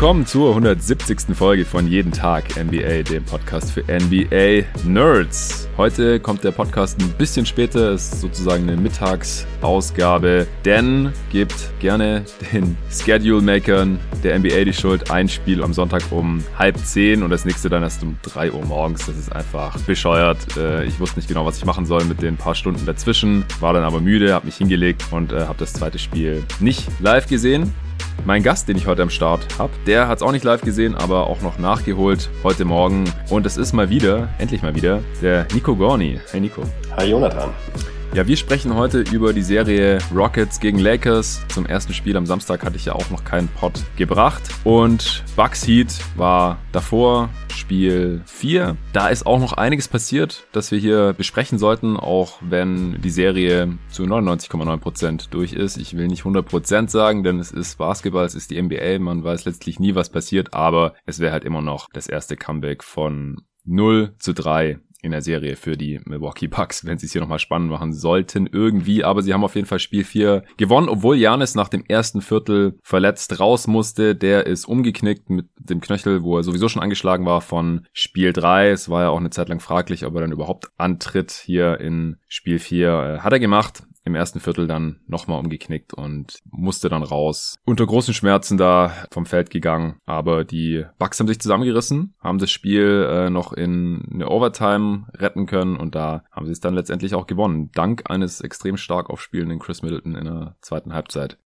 willkommen zur 170. Folge von Jeden Tag NBA, dem Podcast für NBA Nerds. Heute kommt der Podcast ein bisschen später, ist sozusagen eine Mittagsausgabe, denn gebt gerne den Schedule-Makern der NBA die Schuld. Ein Spiel am Sonntag um halb zehn und das nächste dann erst um drei Uhr morgens. Das ist einfach bescheuert. Äh, ich wusste nicht genau, was ich machen soll mit den paar Stunden dazwischen, war dann aber müde, habe mich hingelegt und äh, habe das zweite Spiel nicht live gesehen. Mein Gast, den ich heute am Start habe, der hat es auch nicht live gesehen, aber auch noch nachgeholt heute Morgen. Und es ist mal wieder, endlich mal wieder, der Nico Gorni. Hey Nico. Hi Jonathan. Ja, wir sprechen heute über die Serie Rockets gegen Lakers. Zum ersten Spiel am Samstag hatte ich ja auch noch keinen Pod gebracht. Und Bucks Heat war davor Spiel 4. Da ist auch noch einiges passiert, das wir hier besprechen sollten, auch wenn die Serie zu 99,9% durch ist. Ich will nicht 100% sagen, denn es ist Basketball, es ist die NBA, man weiß letztlich nie, was passiert, aber es wäre halt immer noch das erste Comeback von 0 zu 3 in der Serie für die Milwaukee Bucks, wenn sie es hier nochmal spannend machen sollten irgendwie. Aber sie haben auf jeden Fall Spiel 4 gewonnen, obwohl Janis nach dem ersten Viertel verletzt raus musste. Der ist umgeknickt mit dem Knöchel, wo er sowieso schon angeschlagen war von Spiel 3. Es war ja auch eine Zeit lang fraglich, ob er dann überhaupt antritt hier in Spiel 4. Äh, hat er gemacht im ersten Viertel dann nochmal umgeknickt und musste dann raus. Unter großen Schmerzen da vom Feld gegangen. Aber die Bucks haben sich zusammengerissen, haben das Spiel äh, noch in eine Overtime retten können und da haben sie es dann letztendlich auch gewonnen. Dank eines extrem stark aufspielenden Chris Middleton in der zweiten Halbzeit.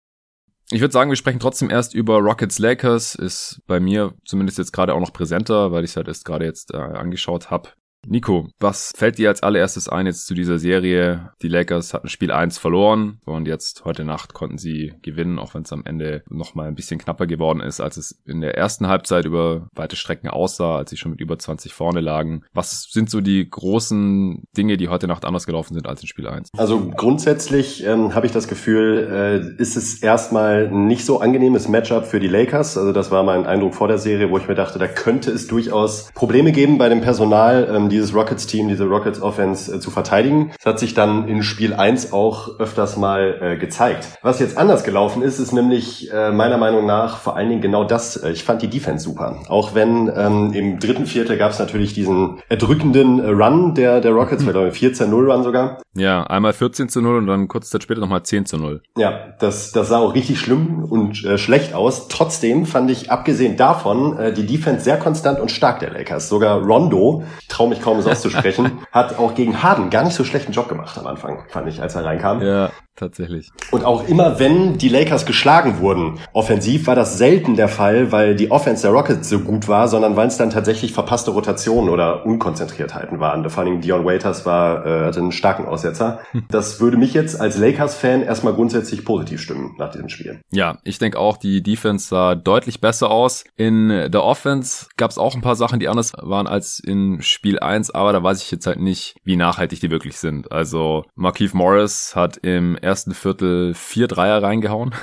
Ich würde sagen, wir sprechen trotzdem erst über Rockets Lakers. Ist bei mir zumindest jetzt gerade auch noch präsenter, weil ich es halt erst gerade jetzt äh, angeschaut habe. Nico, was fällt dir als allererstes ein jetzt zu dieser Serie? Die Lakers hatten Spiel 1 verloren und jetzt heute Nacht konnten sie gewinnen, auch wenn es am Ende nochmal ein bisschen knapper geworden ist, als es in der ersten Halbzeit über weite Strecken aussah, als sie schon mit über 20 vorne lagen. Was sind so die großen Dinge, die heute Nacht anders gelaufen sind als in Spiel 1? Also grundsätzlich ähm, habe ich das Gefühl, äh, ist es erstmal nicht so angenehmes Matchup für die Lakers. Also das war mein Eindruck vor der Serie, wo ich mir dachte, da könnte es durchaus Probleme geben bei dem Personal. Ähm, dieses Rockets-Team, diese Rockets-Offense äh, zu verteidigen. Das hat sich dann in Spiel 1 auch öfters mal äh, gezeigt. Was jetzt anders gelaufen ist, ist nämlich äh, meiner Meinung nach vor allen Dingen genau das. Äh, ich fand die Defense super. Auch wenn ähm, im dritten Viertel gab es natürlich diesen erdrückenden äh, Run der, der Rockets, mhm. 14-0-Run sogar. Ja, einmal 14 zu 0 und dann kurz Zeit später nochmal 10 zu 0. Ja, das, das sah auch richtig schlimm und äh, schlecht aus. Trotzdem fand ich, abgesehen davon, äh, die Defense sehr konstant und stark der Lakers. Sogar Rondo, ich traue mich kaum es auszusprechen, hat auch gegen Harden gar nicht so schlechten Job gemacht am Anfang, fand ich, als er reinkam. Ja, tatsächlich. Und auch immer, wenn die Lakers geschlagen wurden, offensiv, war das selten der Fall, weil die Offense der Rockets so gut war, sondern weil es dann tatsächlich verpasste Rotationen oder Unkonzentriertheiten waren. Vor allem Dion Waiters war, äh, hatte einen starken Aussetzer. Das würde mich jetzt als Lakers-Fan erstmal grundsätzlich positiv stimmen nach diesem Spiel. Ja, ich denke auch, die Defense sah deutlich besser aus. In der Offense gab es auch ein paar Sachen, die anders waren als in Spiel 1, aber da weiß ich jetzt halt nicht, wie nachhaltig die wirklich sind. Also Markeith Morris hat im ersten Viertel vier Dreier reingehauen.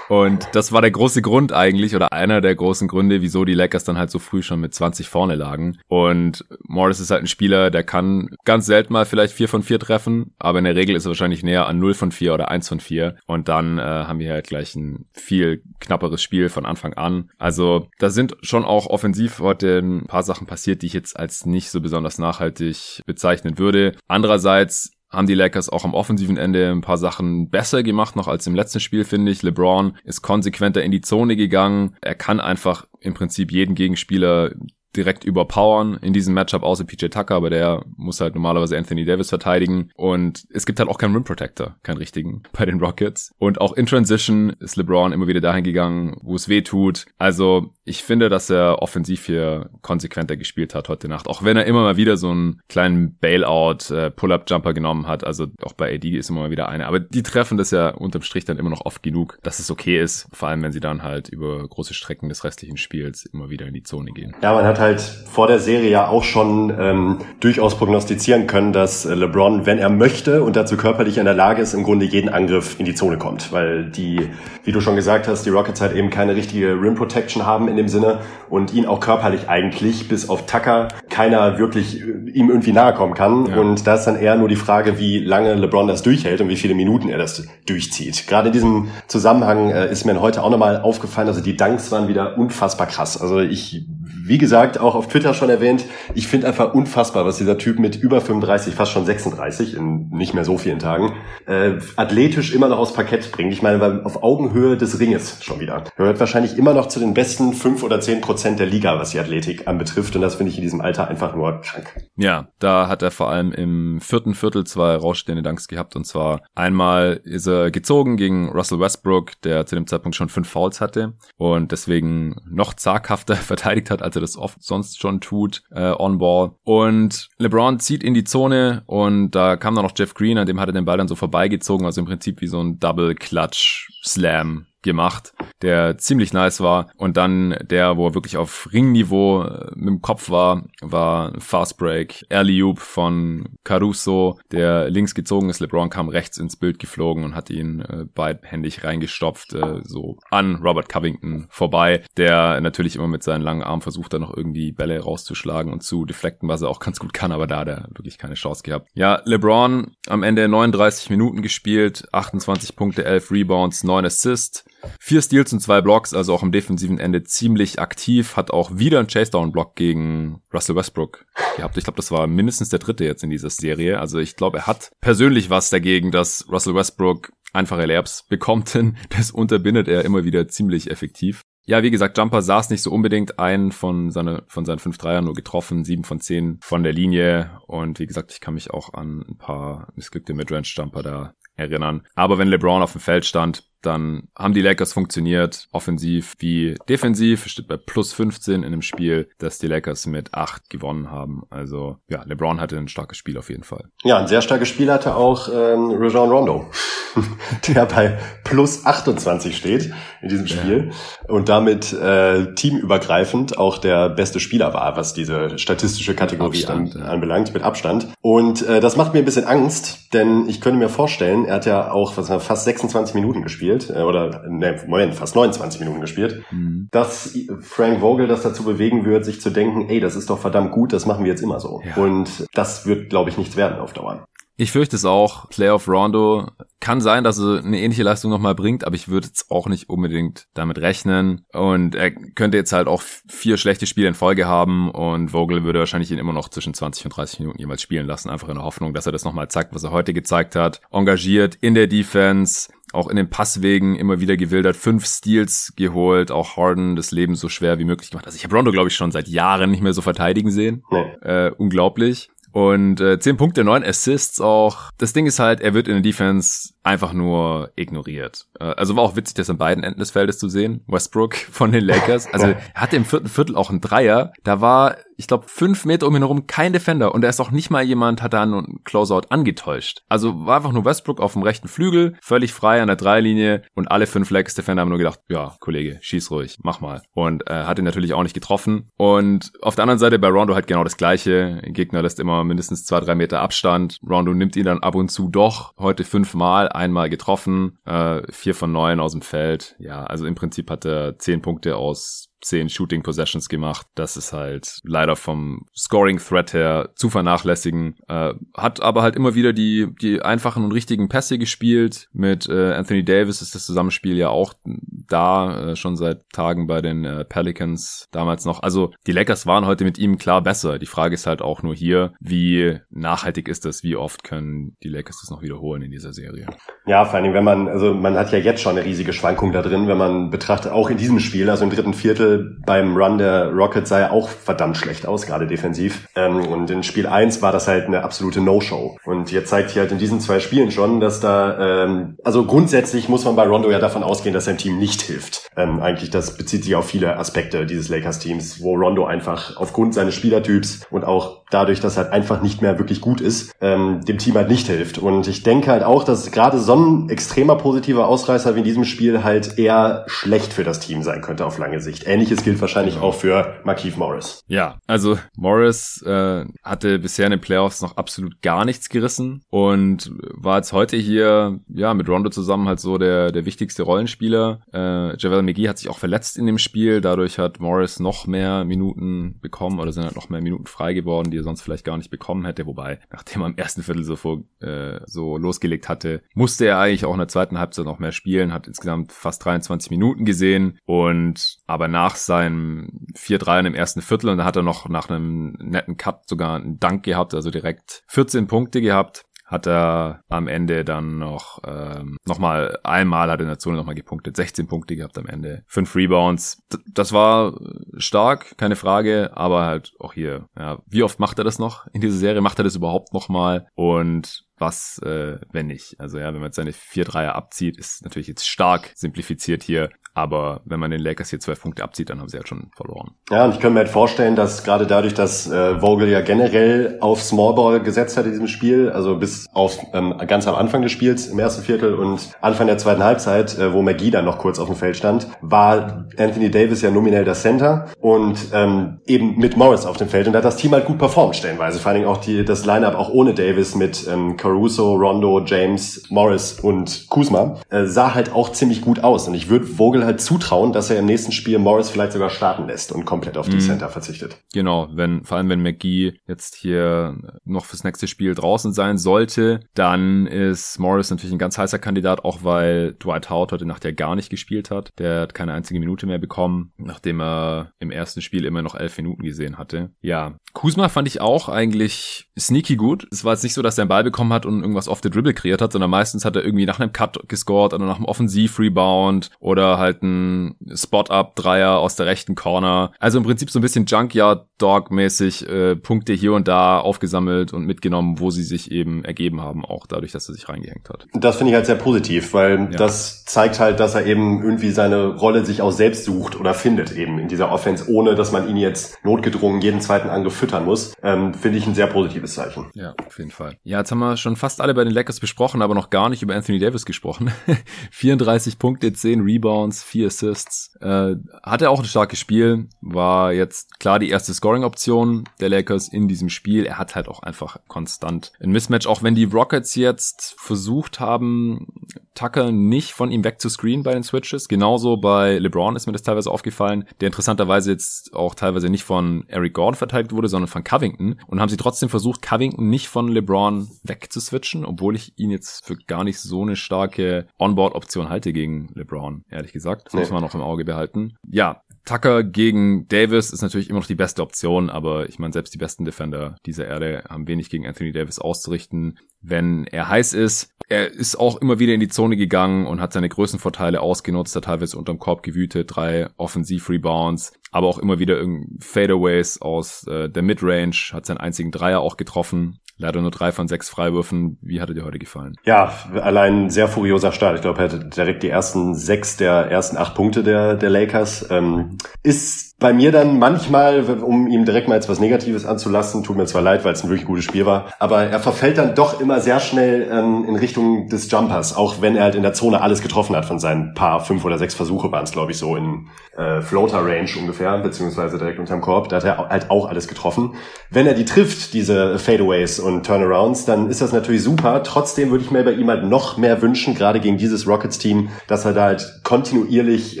Und das war der große Grund eigentlich oder einer der großen Gründe, wieso die Lakers dann halt so früh schon mit 20 vorne lagen. Und Morris ist halt ein Spieler, der kann ganz selten mal vielleicht vier von vier treffen, aber in der Regel ist er wahrscheinlich näher an 0 von 4 oder 1 von 4. Und dann äh, haben wir halt gleich ein viel knapperes Spiel von Anfang an. Also da sind schon auch offensiv heute ein paar Sachen passiert, die ich jetzt als nicht so besonders nachhaltig bezeichnen würde. Andererseits haben die Lakers auch am offensiven Ende ein paar Sachen besser gemacht noch als im letzten Spiel, finde ich. LeBron ist konsequenter in die Zone gegangen. Er kann einfach im Prinzip jeden Gegenspieler direkt überpowern in diesem Matchup, außer PJ Tucker, aber der muss halt normalerweise Anthony Davis verteidigen. Und es gibt halt auch keinen Rim Protector, keinen richtigen bei den Rockets. Und auch in Transition ist LeBron immer wieder dahin gegangen, wo es weh tut. Also ich finde, dass er offensiv hier konsequenter gespielt hat heute Nacht. Auch wenn er immer mal wieder so einen kleinen Bailout, äh, Pull-Up-Jumper genommen hat. Also auch bei AD ist immer mal wieder eine. Aber die treffen das ja unterm Strich dann immer noch oft genug, dass es okay ist. Vor allem, wenn sie dann halt über große Strecken des restlichen Spiels immer wieder in die Zone gehen. Ja, man hat halt vor der Serie ja auch schon ähm, durchaus prognostizieren können, dass äh, LeBron, wenn er möchte und dazu körperlich in der Lage ist, im Grunde jeden Angriff in die Zone kommt. Weil die, wie du schon gesagt hast, die Rockets halt eben keine richtige Rim Protection haben in dem Sinne und ihn auch körperlich eigentlich bis auf Tucker keiner wirklich äh, ihm irgendwie nahe kommen kann. Ja. Und da ist dann eher nur die Frage, wie lange LeBron das durchhält und wie viele Minuten er das durchzieht. Gerade in diesem Zusammenhang äh, ist mir heute auch nochmal aufgefallen, also die Dunks waren wieder unfassbar krass. Also ich wie gesagt, auch auf Twitter schon erwähnt, ich finde einfach unfassbar, was dieser Typ mit über 35, fast schon 36 in nicht mehr so vielen Tagen, äh, athletisch immer noch aufs Parkett bringt. Ich meine, auf Augenhöhe des Ringes schon wieder. Er gehört wahrscheinlich immer noch zu den besten fünf oder zehn Prozent der Liga, was die Athletik anbetrifft. Und das finde ich in diesem Alter einfach nur krank. Ja, da hat er vor allem im vierten Viertel zwei rausstehende Danks gehabt. Und zwar einmal ist er gezogen gegen Russell Westbrook, der zu dem Zeitpunkt schon fünf Fouls hatte und deswegen noch zaghafter verteidigt hat, als er das oft sonst schon tut, äh, on Ball. Und LeBron zieht in die Zone und da kam dann noch Jeff Green, an dem hat er den Ball dann so vorbeigezogen, also im Prinzip wie so ein Double Clutch Slam gemacht, der ziemlich nice war. Und dann der, wo er wirklich auf Ringniveau äh, mit dem Kopf war, war Fast Break, Early Oop von Caruso, der links gezogen ist. LeBron kam rechts ins Bild geflogen und hat ihn äh, beidhändig reingestopft, äh, so an Robert Covington vorbei, der natürlich immer mit seinen langen Armen versucht, da noch irgendwie Bälle rauszuschlagen und zu deflecten, was er auch ganz gut kann, aber da hat er wirklich keine Chance gehabt. Ja, LeBron am Ende 39 Minuten gespielt, 28 Punkte, 11 Rebounds, 9 Assists. Vier Steals und zwei Blocks, also auch im defensiven Ende ziemlich aktiv. Hat auch wieder einen Chase-Down-Block gegen Russell Westbrook gehabt. Ich glaube, das war mindestens der dritte jetzt in dieser Serie. Also ich glaube, er hat persönlich was dagegen, dass Russell Westbrook einfache Layups bekommt, denn das unterbindet er immer wieder ziemlich effektiv. Ja, wie gesagt, Jumper saß nicht so unbedingt ein von, seine, von seinen fünf Dreiern nur getroffen, sieben von zehn von der Linie. Und wie gesagt, ich kann mich auch an ein paar missglückte Midrange-Jumper da erinnern. Aber wenn LeBron auf dem Feld stand, dann haben die Lakers funktioniert, offensiv wie defensiv. Steht bei plus 15 in einem Spiel, das die Lakers mit 8 gewonnen haben. Also ja, LeBron hatte ein starkes Spiel auf jeden Fall. Ja, ein sehr starkes Spiel hatte auch ähm, Rajon Rondo, der bei plus 28 steht in diesem Spiel ja. und damit äh, teamübergreifend auch der beste Spieler war, was diese statistische Kategorie Abstand, an, ja. anbelangt, mit Abstand. Und äh, das macht mir ein bisschen Angst, denn ich könnte mir vorstellen, er hat ja auch was, fast 26 Minuten gespielt gespielt, äh, oder ne, Moment, fast 29 Minuten gespielt, mhm. dass Frank Vogel das dazu bewegen wird, sich zu denken, ey, das ist doch verdammt gut, das machen wir jetzt immer so. Ja. Und das wird, glaube ich, nichts werden auf Dauer. Ich fürchte es auch. Playoff Rondo kann sein, dass er eine ähnliche Leistung nochmal bringt, aber ich würde jetzt auch nicht unbedingt damit rechnen. Und er könnte jetzt halt auch vier schlechte Spiele in Folge haben und Vogel würde wahrscheinlich ihn immer noch zwischen 20 und 30 Minuten jemals spielen lassen, einfach in der Hoffnung, dass er das nochmal zeigt, was er heute gezeigt hat. Engagiert in der Defense, auch in den Passwegen immer wieder gewildert, fünf Steals geholt, auch Harden das Leben so schwer wie möglich gemacht. Also ich habe Rondo, glaube ich, schon seit Jahren nicht mehr so verteidigen sehen. Nee. Äh, unglaublich. Und äh, 10 Punkte, 9 Assists auch. Das Ding ist halt, er wird in der Defense einfach nur ignoriert. Äh, also war auch witzig, das an beiden Enden des Feldes zu sehen. Westbrook von den Lakers. Also er hatte im vierten Viertel auch einen Dreier. Da war ich glaube, fünf Meter um ihn herum kein Defender und er ist auch nicht mal jemand, hat da einen Closeout angetäuscht. Also war einfach nur Westbrook auf dem rechten Flügel, völlig frei an der Dreilinie und alle fünf Lakers Defender haben nur gedacht, ja, Kollege, schieß ruhig, mach mal. Und äh, hat ihn natürlich auch nicht getroffen. Und auf der anderen Seite bei Rondo halt genau das gleiche. Gegner lässt immer mindestens zwei, drei Meter Abstand. Rondo nimmt ihn dann ab und zu doch. Heute fünfmal, einmal getroffen, äh, vier von neun aus dem Feld. Ja, also im Prinzip hat er zehn Punkte aus zehn Shooting Possessions gemacht. Das ist halt leider vom Scoring Threat her zu vernachlässigen. Äh, hat aber halt immer wieder die, die einfachen und richtigen Pässe gespielt. Mit äh, Anthony Davis ist das Zusammenspiel ja auch da, äh, schon seit Tagen bei den äh, Pelicans damals noch. Also die Lakers waren heute mit ihm klar besser. Die Frage ist halt auch nur hier, wie nachhaltig ist das, wie oft können die Lakers das noch wiederholen in dieser Serie. Ja, vor allem, wenn man, also man hat ja jetzt schon eine riesige Schwankung da drin, wenn man betrachtet, auch in diesem Spiel, also im dritten Viertel, beim Run der Rockets sah er auch verdammt schlecht aus, gerade defensiv. Ähm, und in Spiel 1 war das halt eine absolute No-Show. Und jetzt zeigt sich halt in diesen zwei Spielen schon, dass da, ähm, also grundsätzlich muss man bei Rondo ja davon ausgehen, dass sein Team nicht hilft. Ähm, eigentlich, das bezieht sich auf viele Aspekte dieses Lakers-Teams, wo Rondo einfach aufgrund seines Spielertyps und auch dadurch, dass er halt einfach nicht mehr wirklich gut ist, ähm, dem Team halt nicht hilft. Und ich denke halt auch, dass gerade so ein extremer positiver Ausreißer wie in diesem Spiel halt eher schlecht für das Team sein könnte auf lange Sicht. Ähnlich ähnliches gilt wahrscheinlich genau. auch für Markeith Morris. Ja, also Morris äh, hatte bisher in den Playoffs noch absolut gar nichts gerissen und war jetzt heute hier ja mit Rondo zusammen halt so der der wichtigste Rollenspieler. Äh, Javel McGee hat sich auch verletzt in dem Spiel, dadurch hat Morris noch mehr Minuten bekommen oder sind halt noch mehr Minuten frei geworden, die er sonst vielleicht gar nicht bekommen hätte. Wobei, nachdem er im ersten Viertel so vor, äh, so losgelegt hatte, musste er eigentlich auch in der zweiten Halbzeit noch mehr spielen, hat insgesamt fast 23 Minuten gesehen und aber nach seinem 4-3 im ersten Viertel und da hat er noch nach einem netten Cut sogar einen Dank gehabt, also direkt 14 Punkte gehabt hat er am Ende dann noch ähm, nochmal einmal hat er in der Zone nochmal gepunktet, 16 Punkte gehabt am Ende, fünf Rebounds. D das war stark, keine Frage, aber halt auch hier, ja, wie oft macht er das noch in dieser Serie? Macht er das überhaupt nochmal? Und was, äh, wenn nicht? Also ja, wenn man jetzt seine vier Dreier abzieht, ist natürlich jetzt stark simplifiziert hier, aber wenn man den Lakers hier zwölf Punkte abzieht, dann haben sie halt schon verloren. Ja, und ich könnte mir halt vorstellen, dass gerade dadurch, dass äh, Vogel ja generell auf Smallball gesetzt hat in diesem Spiel, also bis auf ähm, ganz am Anfang des Spiels im ersten Viertel und Anfang der zweiten Halbzeit, äh, wo McGee dann noch kurz auf dem Feld stand, war Anthony Davis ja nominell das Center und ähm, eben mit Morris auf dem Feld und da hat das Team halt gut performt stellenweise. Vor allen Dingen auch die, das Lineup auch ohne Davis mit ähm, Caruso, Rondo, James, Morris und Kuzma äh, sah halt auch ziemlich gut aus und ich würde Vogel halt zutrauen, dass er im nächsten Spiel Morris vielleicht sogar starten lässt und komplett auf die mhm. Center verzichtet. Genau, wenn, vor allem wenn McGee jetzt hier noch fürs nächste Spiel draußen sein sollte, dann ist Morris natürlich ein ganz heißer Kandidat, auch weil Dwight Howard heute Nacht ja gar nicht gespielt hat. Der hat keine einzige Minute mehr bekommen, nachdem er im ersten Spiel immer noch elf Minuten gesehen hatte. Ja, Kuzma fand ich auch eigentlich sneaky gut. Es war jetzt nicht so, dass er einen Ball bekommen hat und irgendwas off the dribble kreiert hat, sondern meistens hat er irgendwie nach einem Cut gescored oder nach einem Offensiv-Rebound oder halt ein Spot-Up-Dreier aus der rechten Corner. Also im Prinzip so ein bisschen Junkyard-Dog-mäßig äh, Punkte hier und da aufgesammelt und mitgenommen, wo sie sich eben ergeben haben, auch dadurch, dass er sich reingehängt hat. Das finde ich halt sehr positiv, weil ja. das zeigt halt, dass er eben irgendwie seine Rolle sich auch selbst sucht oder findet eben in dieser Offense, ohne dass man ihn jetzt notgedrungen jeden zweiten Angriff füttern muss. Ähm, finde ich ein sehr positives Zeichen. Ja, auf jeden Fall. Ja, jetzt haben wir schon fast alle bei den Lakers besprochen, aber noch gar nicht über Anthony Davis gesprochen. 34 Punkte, 10 Rebounds, vier Assists. Äh, hatte auch ein starkes Spiel, war jetzt klar die erste Scoring-Option der Lakers in diesem Spiel. Er hat halt auch einfach konstant ein Mismatch, auch wenn die Rockets jetzt versucht haben, Tucker nicht von ihm wegzuscreenen bei den Switches. Genauso bei LeBron ist mir das teilweise aufgefallen, der interessanterweise jetzt auch teilweise nicht von Eric Gordon verteidigt wurde, sondern von Covington. Und haben sie trotzdem versucht, Covington nicht von LeBron wegzuswitchen, obwohl ich ihn jetzt für gar nicht so eine starke Onboard-Option halte gegen LeBron, ehrlich gesagt. Das nee. muss man noch im Auge behalten. Ja, Tucker gegen Davis ist natürlich immer noch die beste Option, aber ich meine, selbst die besten Defender dieser Erde haben wenig gegen Anthony Davis auszurichten, wenn er heiß ist. Er ist auch immer wieder in die Zone gegangen und hat seine Größenvorteile ausgenutzt, hat teilweise unterm Korb gewütet, drei Offensiv-Rebounds, aber auch immer wieder Fadeaways aus äh, der Midrange, hat seinen einzigen Dreier auch getroffen. Leider nur drei von sechs Freiwürfen. Wie hat er dir heute gefallen? Ja, allein sehr furioser Start. Ich glaube, er hatte direkt die ersten sechs der ersten acht Punkte der, der Lakers. Ähm, ist bei mir dann manchmal, um ihm direkt mal etwas Negatives anzulassen, tut mir zwar leid, weil es ein wirklich gutes Spiel war, aber er verfällt dann doch immer sehr schnell ähm, in Richtung des Jumpers, auch wenn er halt in der Zone alles getroffen hat von seinen paar fünf oder sechs Versuche waren es, glaube ich, so in äh, Floater Range ungefähr, beziehungsweise direkt unterm Korb. Da hat er halt auch alles getroffen. Wenn er die trifft, diese Fadeaways und Turnarounds, dann ist das natürlich super. Trotzdem würde ich mir bei ihm halt noch mehr wünschen, gerade gegen dieses Rockets-Team, dass er da halt kontinuierlich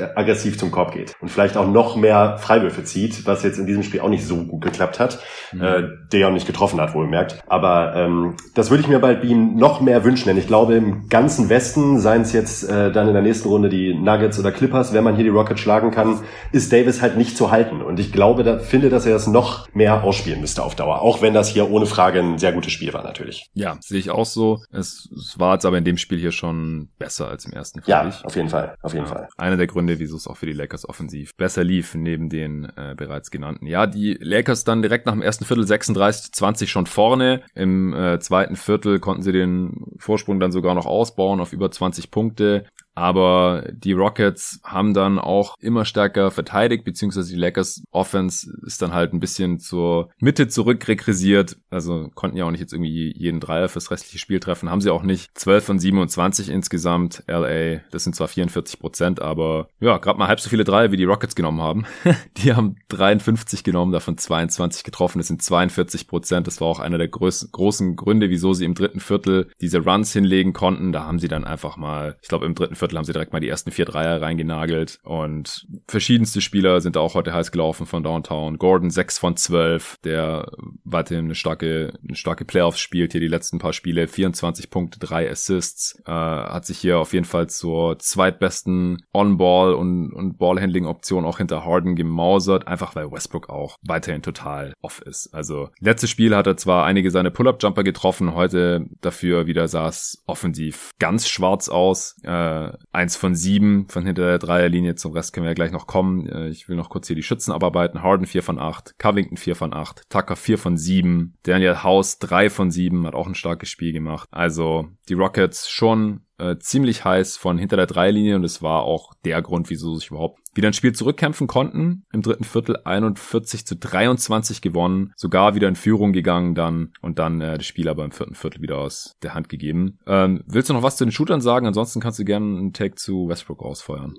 äh, aggressiv zum Korb geht und vielleicht auch noch mehr Freiwürfe zieht, was jetzt in diesem Spiel auch nicht so gut geklappt hat, mhm. äh, der ja auch nicht getroffen hat, wohlgemerkt. Aber ähm, das würde ich mir bei ihm noch mehr wünschen, denn ich glaube, im ganzen Westen, seien es jetzt äh, dann in der nächsten Runde die Nuggets oder Clippers, wenn man hier die Rockets schlagen kann, ist Davis halt nicht zu halten. Und ich glaube, da finde, dass er das noch mehr ausspielen müsste auf Dauer, auch wenn das hier ohne Frage ein sehr gutes Spiel war natürlich. Ja, sehe ich auch so. Es, es war jetzt aber in dem Spiel hier schon besser als im ersten. Ja, ich. auf jeden Fall, auf jeden ja. Fall. Einer der Gründe, wieso es auch für die Lakers offensiv besser lief, neben den äh, bereits genannten. Ja, die Lakers dann direkt nach dem ersten Viertel 36 20 schon vorne. Im äh, zweiten Viertel konnten sie den Vorsprung dann sogar noch ausbauen auf über 20 Punkte. Aber die Rockets haben dann auch immer stärker verteidigt, beziehungsweise die Lakers Offense ist dann halt ein bisschen zur Mitte zurück regressiert. Also konnten ja auch nicht jetzt irgendwie jeden Dreier fürs restliche Spiel treffen. Haben sie auch nicht. 12 von 27 insgesamt. LA, das sind zwar 44 Prozent, aber ja, gerade mal halb so viele Dreier, wie die Rockets genommen haben. die haben 53 genommen, davon 22 getroffen. Das sind 42 Prozent. Das war auch einer der größten, großen Gründe, wieso sie im dritten Viertel diese Runs hinlegen konnten. Da haben sie dann einfach mal, ich glaube im dritten Viertel haben sie direkt mal die ersten vier Dreier reingenagelt und verschiedenste Spieler sind auch heute heiß gelaufen von Downtown. Gordon 6 von 12, der weiterhin eine starke, eine starke Playoffs spielt hier die letzten paar Spiele. 24 Punkte, 3 Assists, äh, hat sich hier auf jeden Fall zur zweitbesten On-Ball und, und Ballhandling-Option auch hinter Harden gemausert, einfach weil Westbrook auch weiterhin total off ist. Also letztes Spiel hat er zwar einige seine Pull-Up-Jumper getroffen, heute dafür wieder sah offensiv ganz schwarz aus. Äh, eins von sieben von hinter der Dreierlinie, zum Rest können wir ja gleich noch kommen. Äh, ich will noch kurz hier die Schützen abarbeiten. Harden 4 von 8, Covington 4 von 8, Tucker 4 von 7, Daniel House 3 von 7, hat auch ein starkes Spiel gemacht. Also die Rockets schon äh, ziemlich heiß von hinter der Dreilinie und es war auch der Grund, wieso sich überhaupt wieder ein Spiel zurückkämpfen konnten. Im dritten Viertel 41 zu 23 gewonnen, sogar wieder in Führung gegangen dann und dann äh, das Spiel aber im vierten Viertel wieder aus der Hand gegeben. Ähm, willst du noch was zu den Shootern sagen? Ansonsten kannst du gerne einen Take zu Westbrook rausfeuern.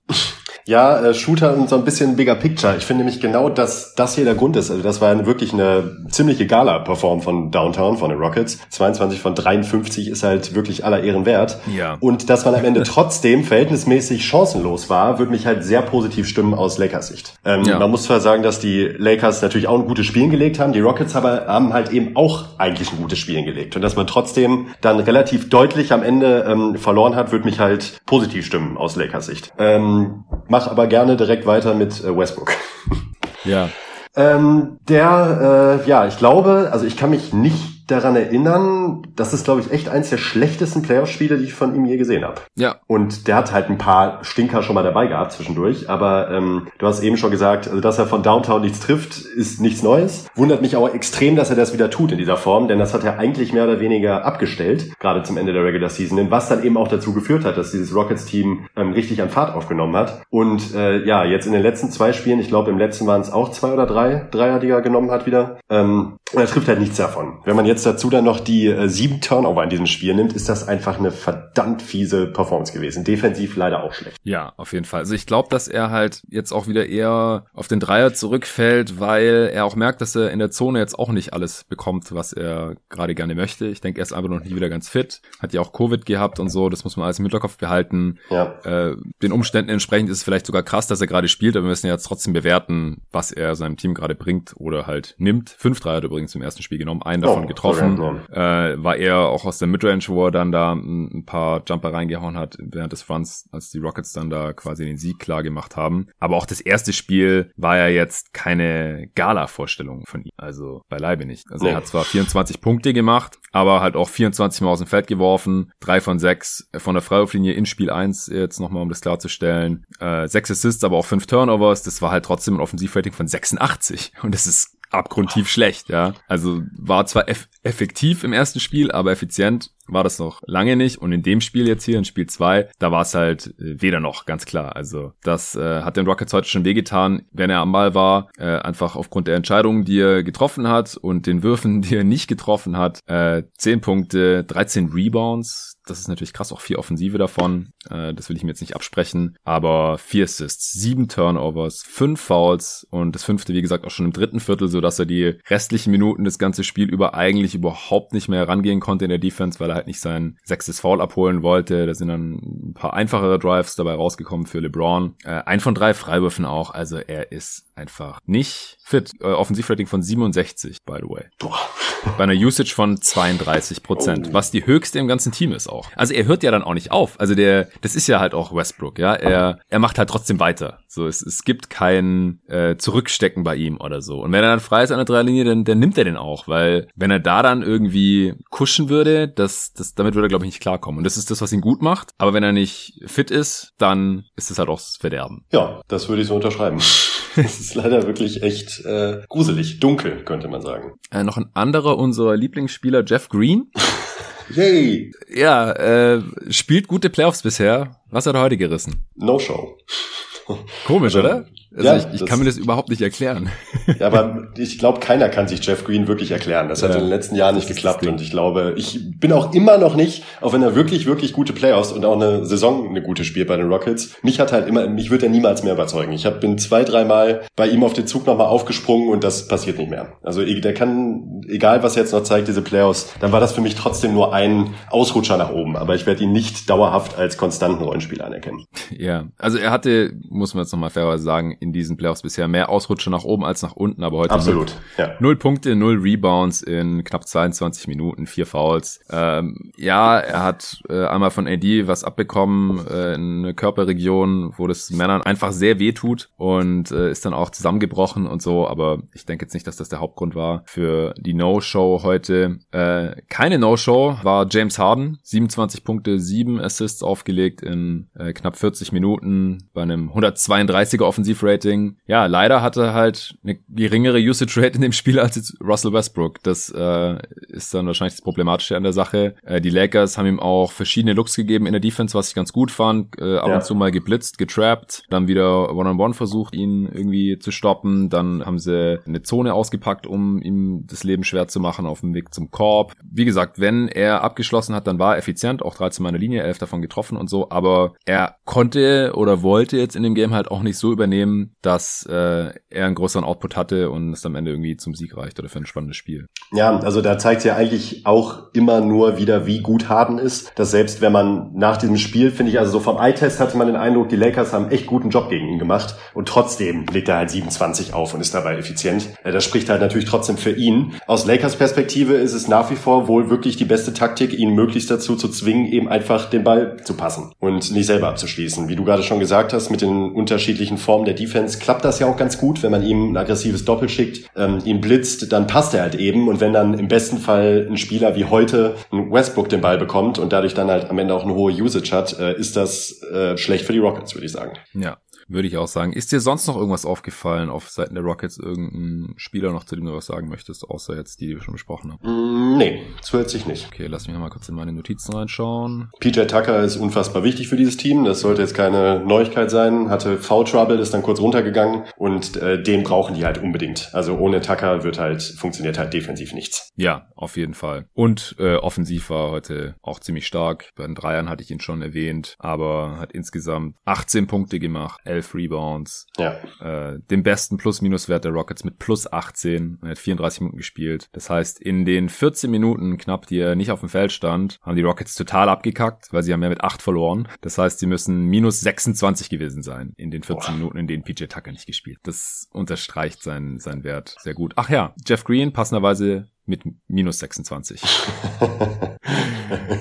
Ja, äh, Shooter und so ein bisschen bigger picture. Ich finde nämlich genau, dass das hier der Grund ist. Also das war wirklich eine ziemliche Gala-Perform von Downtown, von den Rockets. 22 von 53 ist halt wirklich aller Ehren wert. Ja. Und dass man am Ende trotzdem verhältnismäßig chancenlos war, würde mich halt sehr positiv stimmen aus Lakers Sicht. Ähm, ja. Man muss zwar sagen, dass die Lakers natürlich auch ein gutes Spiel gelegt haben. Die Rockets aber haben halt eben auch eigentlich ein gutes Spiel gelegt. Und dass man trotzdem dann relativ deutlich am Ende ähm, verloren hat, würde mich halt positiv stimmen aus Lakers Sicht. Ähm, mach aber gerne direkt weiter mit äh, Westbrook. Ja. ähm, der, äh, ja, ich glaube, also ich kann mich nicht daran erinnern, das ist, glaube ich, echt eins der schlechtesten Playoff-Spiele, die ich von ihm je gesehen habe. Ja. Und der hat halt ein paar Stinker schon mal dabei gehabt zwischendurch, aber ähm, du hast eben schon gesagt, also dass er von Downtown nichts trifft, ist nichts Neues. Wundert mich aber extrem, dass er das wieder tut in dieser Form, denn das hat er eigentlich mehr oder weniger abgestellt, gerade zum Ende der Regular Season, was dann eben auch dazu geführt hat, dass dieses Rockets-Team ähm, richtig an Fahrt aufgenommen hat. Und äh, ja, jetzt in den letzten zwei Spielen, ich glaube im letzten waren es auch zwei oder drei Dreier, die er genommen hat wieder, ähm, er trifft halt nichts davon. Wenn man jetzt dazu dann noch die äh, sieben Turnover in diesem Spiel nimmt, ist das einfach eine verdammt fiese Performance gewesen. Defensiv leider auch schlecht. Ja, auf jeden Fall. Also ich glaube, dass er halt jetzt auch wieder eher auf den Dreier zurückfällt, weil er auch merkt, dass er in der Zone jetzt auch nicht alles bekommt, was er gerade gerne möchte. Ich denke, er ist einfach noch nicht wieder ganz fit. Hat ja auch Covid gehabt und so. Das muss man alles im Hinterkopf behalten. Ja. Äh, den Umständen entsprechend ist es vielleicht sogar krass, dass er gerade spielt, aber wir müssen jetzt trotzdem bewerten, was er seinem Team gerade bringt oder halt nimmt. Fünf Dreier übrigens im ersten Spiel genommen, einen davon oh, getroffen. Äh, war er auch aus der Midrange, wo er dann da ein, paar Jumper reingehauen hat während des Runs, als die Rockets dann da quasi den Sieg klar gemacht haben. Aber auch das erste Spiel war ja jetzt keine Gala-Vorstellung von ihm. Also beileibe nicht. Also nee. er hat zwar 24 Punkte gemacht, aber halt auch 24 Mal aus dem Feld geworfen, drei von sechs von der Freiwurflinie in Spiel 1 jetzt nochmal, um das klarzustellen. Äh, sechs Assists, aber auch fünf Turnovers. Das war halt trotzdem ein Offensivrating von 86. Und das ist abgrundtief schlecht, ja. Also war zwar eff effektiv im ersten Spiel, aber effizient war das noch lange nicht. Und in dem Spiel jetzt hier, in Spiel 2, da war es halt äh, weder noch, ganz klar. Also das äh, hat den Rockets heute schon wehgetan, wenn er am Ball war. Äh, einfach aufgrund der Entscheidungen, die er getroffen hat und den Würfen, die er nicht getroffen hat. Äh, 10 Punkte, 13 Rebounds, das ist natürlich krass, auch vier Offensive davon. Äh, das will ich mir jetzt nicht absprechen. Aber vier Assists, sieben Turnovers, fünf Fouls und das fünfte, wie gesagt, auch schon im dritten Viertel, so dass er die restlichen Minuten das ganze Spiel über eigentlich überhaupt nicht mehr herangehen konnte in der Defense, weil er halt nicht sein sechstes Foul abholen wollte. Da sind dann ein paar einfachere Drives dabei rausgekommen für LeBron. Äh, ein von drei Freiwürfen auch. Also er ist einfach nicht fit. Äh, Offensivrating von 67, by the way. Boah. Bei einer Usage von 32 Prozent, oh. was die höchste im ganzen Team ist auch. Also er hört ja dann auch nicht auf. Also der, das ist ja halt auch Westbrook, ja. Er, er macht halt trotzdem weiter. So, es, es gibt kein äh, Zurückstecken bei ihm oder so. Und wenn er dann frei ist an der Dreilinie, dann, dann nimmt er den auch, weil wenn er da dann irgendwie kuschen würde, das, das, damit würde er, glaube ich, nicht klarkommen. Und das ist das, was ihn gut macht. Aber wenn er nicht fit ist, dann ist es halt auch das Verderben. Ja, das würde ich so unterschreiben. Es ist leider wirklich echt äh, gruselig, dunkel, könnte man sagen. Äh, noch ein anderer unserer Lieblingsspieler, Jeff Green. Yay! Ja, äh, spielt gute Playoffs bisher. Was hat er heute gerissen? No Show. Komisch, oder? Also Ja, ich, ich kann mir das überhaupt nicht erklären. Ja, aber ich glaube, keiner kann sich Jeff Green wirklich erklären. Das hat Ja, in den letzten Jahren nicht geklappt. Und ich glaube, ich bin auch immer noch nicht, auch wenn er wirklich, wirklich gute Playoffs und auch eine Saison eine gute spielt bei den Rockets, mich hat halt immer, mich wird er niemals mehr überzeugen. Ich hab, bin zwei, dreimal bei ihm auf den Zug nochmal aufgesprungen und das passiert nicht mehr. Also der kann, egal was er jetzt noch zeigt, diese Playoffs, dann war das für mich trotzdem nur ein Ausrutscher nach oben. Aber ich werde ihn nicht dauerhaft als konstanten Rollenspieler anerkennen. Ja, also er hatte, muss man jetzt nochmal fairerweise sagen, in diesen Playoffs bisher mehr Ausrutsche nach oben als nach unten, aber heute Absolut, ja. Null Punkte, null Rebounds in knapp 22 Minuten, vier Fouls. Ähm, ja, er hat äh, einmal von AD was abbekommen äh, in eine Körperregion, wo das Männern einfach sehr weh tut und äh, ist dann auch zusammengebrochen und so. Aber ich denke jetzt nicht, dass das der Hauptgrund war für die No-Show heute. Äh, keine No-Show war James Harden. 27 Punkte, 7 Assists aufgelegt in äh, knapp 40 Minuten bei einem 132er Offensivrating. Ja, leider hatte er halt eine geringere Usage Rate in dem Spiel als jetzt Russell Westbrook. Das äh, ist dann wahrscheinlich das Problematische an der Sache. Äh, die Lakers haben ihm auch verschiedene Looks gegeben in der Defense, was ich ganz gut fand. Äh, ab Ja. und zu mal geblitzt, getrappt, dann wieder One-on-One versucht, ihn irgendwie zu stoppen. Dann haben sie eine Zone ausgepackt, um ihm das Leben schwer zu machen auf dem Weg zum Korb. Wie gesagt, wenn er abgeschlossen hat, dann war er effizient, auch 13 Mal in der Linie, 11 davon getroffen und so. Aber er konnte oder wollte jetzt in dem Game halt auch nicht so übernehmen, dass äh, er einen größeren Output hatte und es am Ende irgendwie zum Sieg reicht oder für ein spannendes Spiel. Ja, also da zeigt ja eigentlich auch immer nur wieder, wie gut Harden ist. Dass selbst wenn man nach diesem Spiel, finde ich, also so vom Eye-Test hatte man den Eindruck, die Lakers haben echt guten Job gegen ihn gemacht. Und trotzdem legt er halt 27 auf und ist dabei effizient. Äh, Das spricht halt natürlich trotzdem für ihn. Aus Lakers Perspektive ist es nach wie vor wohl wirklich die beste Taktik, ihn möglichst dazu zu zwingen, eben einfach den Ball zu passen und nicht selber abzuschließen. Wie du gerade schon gesagt hast, mit den unterschiedlichen Formen der Defense klappt das ja auch ganz gut, wenn man ihm ein aggressives Doppel schickt, ähm, ihn blitzt, dann passt er halt eben. Und wenn dann im besten Fall ein Spieler wie heute ein Westbrook den Ball bekommt und dadurch dann halt am Ende auch eine hohe Usage hat, äh, ist das äh, schlecht für die Rockets, würde ich sagen. Ja. Würde ich auch sagen. Ist dir sonst noch irgendwas aufgefallen auf Seiten der Rockets? Irgendein Spieler noch, zu dem du was sagen möchtest, außer jetzt die, die wir schon besprochen haben? Mm, nee, zusätzlich nicht. Okay, lass mich nochmal kurz in meine Notizen reinschauen. PJ Tucker ist unfassbar wichtig für dieses Team. Das sollte jetzt keine Neuigkeit sein. Hatte Foul Trouble, ist dann kurz runtergegangen und äh, den brauchen die halt unbedingt. Also ohne Tucker wird halt funktioniert halt defensiv nichts. Ja, auf jeden Fall. Und äh, offensiv war heute auch ziemlich stark. Bei den Dreiern hatte ich ihn schon erwähnt, aber hat insgesamt 18 Punkte gemacht, 11 Rebounds, Ja, äh, den besten Plus-Minus-Wert der Rockets mit plus 18. Er hat 34 Minuten gespielt. Das heißt, in den 14 Minuten knapp, die er nicht auf dem Feld stand, haben die Rockets total abgekackt, weil sie haben ja mit 8 verloren. Das heißt, sie müssen minus 26 gewesen sein in den 14 Boah. Minuten, in denen PJ Tucker nicht gespielt. Das unterstreicht seinen, seinen Wert sehr gut. Ach ja, Jeff Green passenderweise mit minus 26.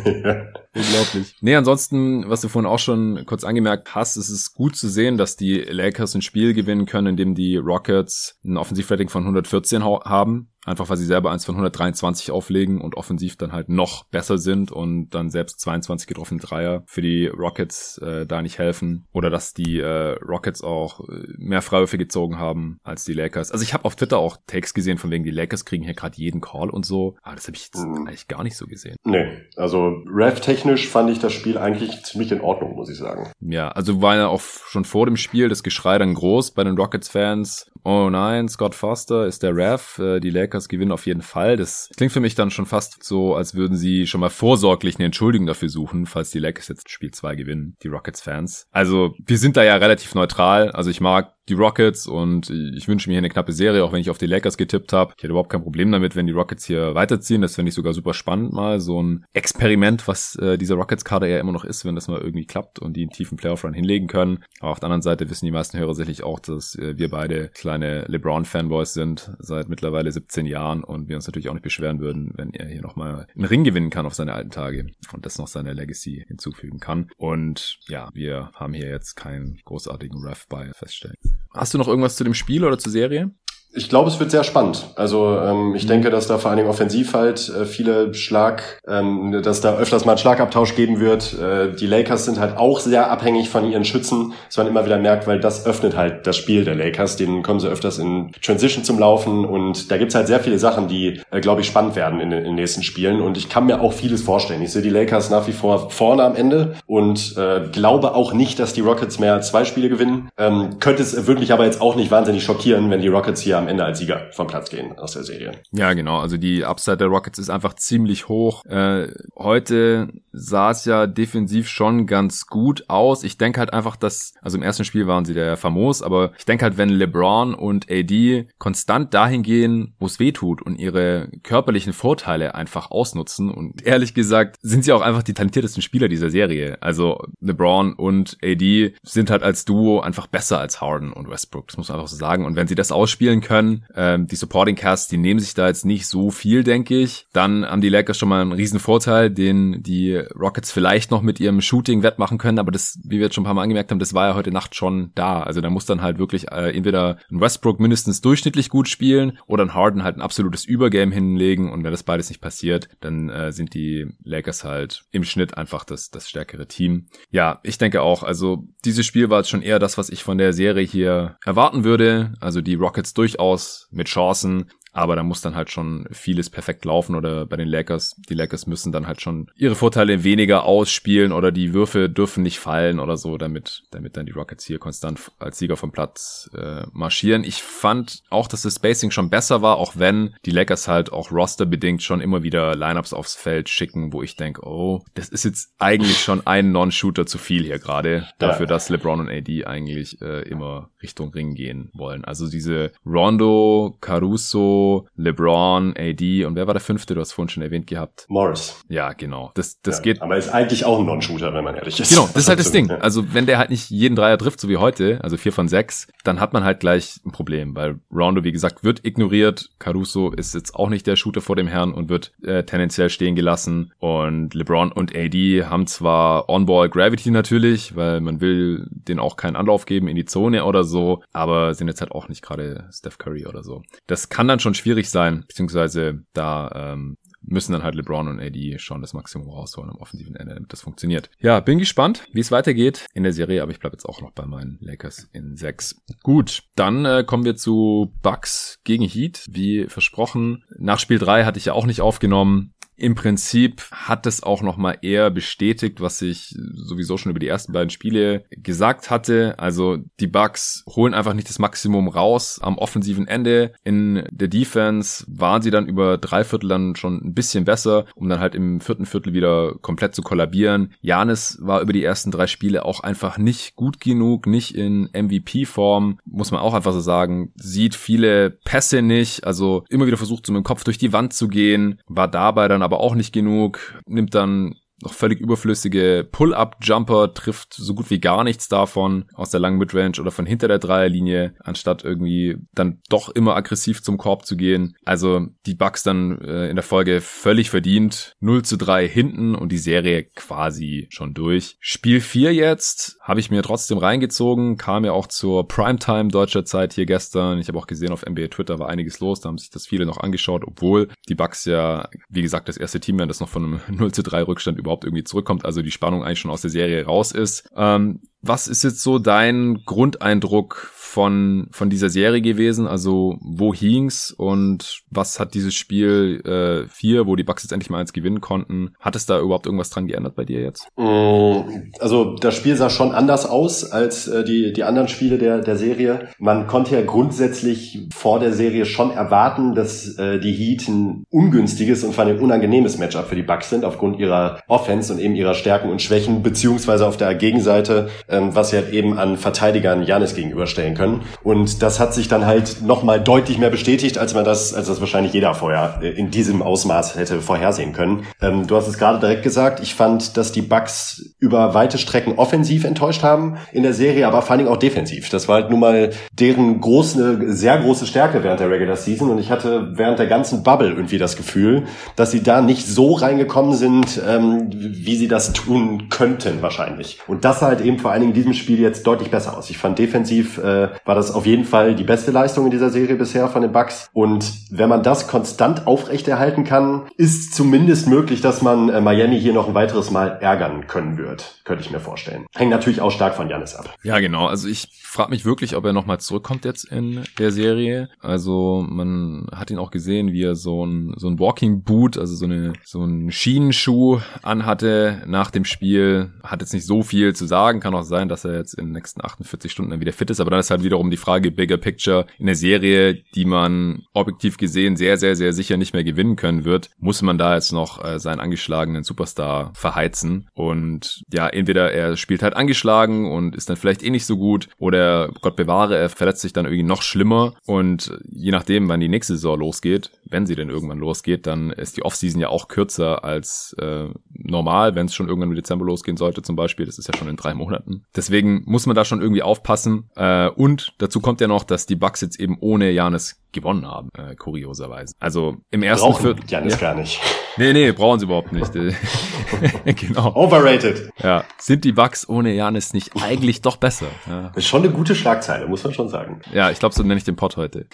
ja. Unglaublich. Nee, ansonsten, was du vorhin auch schon kurz angemerkt hast, es ist gut zu sehen, dass die Lakers ein Spiel gewinnen können, in dem die Rockets ein Offensivrating von 114 hau- haben. Einfach weil sie selber eins von 123 auflegen und offensiv dann halt noch besser sind und dann selbst 22 getroffen Dreier für die Rockets äh, da nicht helfen. Oder dass die äh, Rockets auch äh, mehr Freiwürfe gezogen haben als die Lakers. Also ich habe auf Twitter auch Takes gesehen von wegen, die Lakers kriegen hier gerade jeden Call und so. Aber das habe ich jetzt Mhm. eigentlich gar nicht so gesehen. Nee, also Rev-technisch fand ich das Spiel eigentlich ziemlich in Ordnung, muss ich sagen. Ja, also war ja auch schon vor dem Spiel das Geschrei dann groß bei den Rockets-Fans. Oh nein, Scott Foster ist der Ref. Äh, Die Lakers gewinnen auf jeden Fall. Das klingt für mich dann schon fast so, als würden sie schon mal vorsorglich eine Entschuldigung dafür suchen, falls die Lakers jetzt Spiel 2 gewinnen, die Rockets-Fans. Also wir sind da ja relativ neutral. Also ich mag die Rockets und ich wünsche mir hier eine knappe Serie, auch wenn ich auf die Lakers getippt habe. Ich hätte überhaupt kein Problem damit, wenn die Rockets hier weiterziehen. Das fände ich sogar super spannend mal. So ein Experiment, was äh, dieser Rockets-Kader ja immer noch ist, wenn das mal irgendwie klappt und die einen tiefen Playoff-Run hinlegen können. Aber auf der anderen Seite wissen die meisten Hörer sicherlich auch, dass äh, wir beide kleine LeBron-Fanboys sind seit mittlerweile 17 Jahren und wir uns natürlich auch nicht beschweren würden, wenn er hier nochmal einen Ring gewinnen kann auf seine alten Tage und das noch seine Legacy hinzufügen kann. Und ja, wir haben hier jetzt keinen großartigen Ref bei feststellen. Hast du noch irgendwas zu dem Spiel oder zur Serie? Ich glaube, es wird sehr spannend. Also ähm, ich mhm. denke, dass da vor allen Dingen offensiv halt äh, viele Schlag, ähm, dass da öfters mal einen Schlagabtausch geben wird. Äh, die Lakers sind halt auch sehr abhängig von ihren Schützen, was man immer wieder merkt, weil das öffnet halt das Spiel der Lakers. Denen kommen sie öfters in Transition zum Laufen und da gibt's halt sehr viele Sachen, die, äh, glaube ich, spannend werden in, in, den nächsten Spielen. Und ich kann mir auch vieles vorstellen. Ich sehe die Lakers nach wie vor vorne am Ende und äh, glaube auch nicht, dass die Rockets mehr als zwei Spiele gewinnen. Ähm, könnte es wirklich aber jetzt auch nicht wahnsinnig schockieren, wenn die Rockets hier am Ende als Sieger vom Platz gehen aus der Serie. Ja, genau. Also die Upside der Rockets ist einfach ziemlich hoch. Äh, heute sah es ja defensiv schon ganz gut aus. Ich denke halt einfach, dass, also im ersten Spiel waren sie der famos, aber ich denke halt, wenn LeBron und AD konstant dahin gehen, wo es weh tut und ihre körperlichen Vorteile einfach ausnutzen und ehrlich gesagt sind sie auch einfach die talentiertesten Spieler dieser Serie. Also LeBron und AD sind halt als Duo einfach besser als Harden und Westbrook. Das muss man einfach so sagen. Und wenn sie das ausspielen können, ähm, die Supporting Casts, die nehmen sich da jetzt nicht so viel, denke ich. Dann haben die Lakers schon mal einen riesen Vorteil, den die Rockets vielleicht noch mit ihrem Shooting wettmachen können. Aber das, wie wir jetzt schon ein paar Mal angemerkt haben, das war ja heute Nacht schon da. Also da muss dann halt wirklich äh, entweder ein Westbrook mindestens durchschnittlich gut spielen oder ein Harden halt ein absolutes Übergame hinlegen. Und wenn das beides nicht passiert, dann äh, sind die Lakers halt im Schnitt einfach das, das stärkere Team. Ja, ich denke auch, also dieses Spiel war jetzt schon eher das, was ich von der Serie hier erwarten würde. Also die Rockets durchaus mit Chancen. Aber da muss dann halt schon vieles perfekt laufen oder bei den Lakers, die Lakers müssen dann halt schon ihre Vorteile weniger ausspielen oder die Würfe dürfen nicht fallen oder so, damit, damit dann die Rockets hier konstant als Sieger vom Platz äh, marschieren. Ich fand auch, dass das Spacing schon besser war, auch wenn die Lakers halt auch rosterbedingt schon immer wieder Lineups aufs Feld schicken, wo ich denke, oh, das ist jetzt eigentlich schon ein Non-Shooter zu viel hier gerade, dafür, dass LeBron und AD eigentlich äh, immer Richtung Ring gehen wollen. Also diese Rondo, Caruso, LeBron, AD und wer war der fünfte? Du hast vorhin schon erwähnt gehabt. Morris. Ja, genau. Das, das ja, geht. Aber ist eigentlich auch ein Non-Shooter, wenn man ehrlich ist. Genau, das ist halt das Ding. Also wenn der halt nicht jeden Dreier trifft, so wie heute, also vier von sechs, dann hat man halt gleich ein Problem, weil Rondo, wie gesagt, wird ignoriert. Caruso ist jetzt auch nicht der Shooter vor dem Herrn und wird äh, tendenziell stehen gelassen. Und LeBron und AD haben zwar On-Ball Gravity natürlich, weil man will den auch keinen Anlauf geben in die Zone oder so, aber sind jetzt halt auch nicht gerade Steph Curry oder so. Das kann dann schon schon schwierig sein, beziehungsweise da ähm, müssen dann halt LeBron und AD schon das Maximum rausholen am offensiven Ende, damit das funktioniert. Ja, bin gespannt, wie es weitergeht in der Serie, aber ich bleibe jetzt auch noch bei meinen Lakers in 6. Gut, dann äh, kommen wir zu Bucks gegen Heat. Wie versprochen, nach Spiel 3 hatte ich ja auch nicht aufgenommen im Prinzip hat es auch nochmal eher bestätigt, was ich sowieso schon über die ersten beiden Spiele gesagt hatte. Also die Bucks holen einfach nicht das Maximum raus am offensiven Ende. In der Defense waren sie dann über drei Viertel dann schon ein bisschen besser, um dann halt im vierten Viertel wieder komplett zu kollabieren. Janis war über die ersten drei Spiele auch einfach nicht gut genug, nicht in MVP-Form, muss man auch einfach so sagen. Sieht viele Pässe nicht, also immer wieder versucht, so mit dem Kopf durch die Wand zu gehen, war dabei dann aber auch nicht genug, nimmt dann noch völlig überflüssige Pull-Up-Jumper, trifft so gut wie gar nichts davon aus der langen Midrange oder von hinter der Dreierlinie, anstatt irgendwie dann doch immer aggressiv zum Korb zu gehen. Also die Bucks dann äh, in der Folge völlig verdient. 0 zu 3 hinten und die Serie quasi schon durch. Spiel 4 jetzt habe ich mir trotzdem reingezogen, kam ja auch zur Primetime deutscher Zeit hier gestern. Ich habe auch gesehen, auf NBA Twitter war einiges los, da haben sich das viele noch angeschaut, obwohl die Bucks ja, wie gesagt, das erste Team werden, das noch von einem 0 zu 3 Rückstand überhaupt irgendwie zurückkommt, also die Spannung eigentlich schon aus der Serie raus ist. Ähm, was ist jetzt so dein Grundeindruck von, von dieser Serie gewesen? Also wo hing's und was hat dieses Spiel äh, 4, wo die Bucks jetzt endlich mal eins gewinnen konnten, hat es da überhaupt irgendwas dran geändert bei dir jetzt? Mm, also das Spiel sah schon anders aus als äh, die, die anderen Spiele der, der Serie. Man konnte ja grundsätzlich vor der Serie schon erwarten, dass äh, die Heat ein ungünstiges und vor allem unangenehmes Matchup für die Bucks sind, aufgrund ihrer Offense und eben ihrer Stärken und Schwächen, beziehungsweise auf der Gegenseite, ähm, was sie halt eben an Verteidigern Janis gegenüberstellen können können. Und das hat sich dann halt nochmal deutlich mehr bestätigt, als man das, als das wahrscheinlich jeder vorher äh, in diesem Ausmaß hätte vorhersehen können. Ähm, du hast es gerade direkt gesagt, ich fand, dass die Bucks über weite Strecken offensiv enttäuscht haben in der Serie, aber vor allen Dingen auch defensiv. Das war halt nun mal deren große, sehr große Stärke während der Regular Season und ich hatte während der ganzen Bubble irgendwie das Gefühl, dass sie da nicht so reingekommen sind, ähm, wie sie das tun könnten wahrscheinlich. Und das sah halt eben vor allen Dingen in diesem Spiel jetzt deutlich besser aus. Ich fand defensiv äh, war das auf jeden Fall die beste Leistung in dieser Serie bisher von den Bucks. Und wenn man das konstant aufrechterhalten kann, ist zumindest möglich, dass man äh, Miami hier noch ein weiteres Mal ärgern können wird. Könnte ich mir vorstellen. Hängt natürlich auch stark von Janis ab. Ja, genau. Also ich frage mich wirklich, ob er nochmal zurückkommt jetzt in der Serie. Also man hat ihn auch gesehen, wie er so ein, so ein Walking Boot, also so eine, so ein Schienenschuh anhatte nach dem Spiel. Hat jetzt nicht so viel zu sagen. Kann auch sein, dass er jetzt in den nächsten 48 Stunden dann wieder fit ist. Aber dann ist halt wiederum die Frage, bigger picture in der Serie, die man objektiv gesehen sehr, sehr, sehr sicher nicht mehr gewinnen können wird, muss man da jetzt noch äh, seinen angeschlagenen Superstar verheizen. Und ja, entweder er spielt halt angeschlagen und ist dann vielleicht eh nicht so gut oder Gott bewahre, er verletzt sich dann irgendwie noch schlimmer und je nachdem, wann die nächste Saison losgeht, wenn sie denn irgendwann losgeht, dann ist die Offseason ja auch kürzer als äh, normal, wenn es schon irgendwann im Dezember losgehen sollte zum Beispiel. Das ist ja schon in drei Monaten. Deswegen muss man da schon irgendwie aufpassen. Äh, und dazu kommt ja noch, dass die Bucks jetzt eben ohne Janis gewonnen haben, äh, kurioserweise. Also im ersten Brauchen Viertel. Janis ja. gar nicht. Nee, nee, brauchen sie überhaupt nicht. genau. Overrated. Ja. Sind die Bucks ohne Janis nicht eigentlich doch besser? Ja. Ist schon eine gute Schlagzeile, muss man schon sagen. Ja, ich glaube, so nenne ich den Pod heute.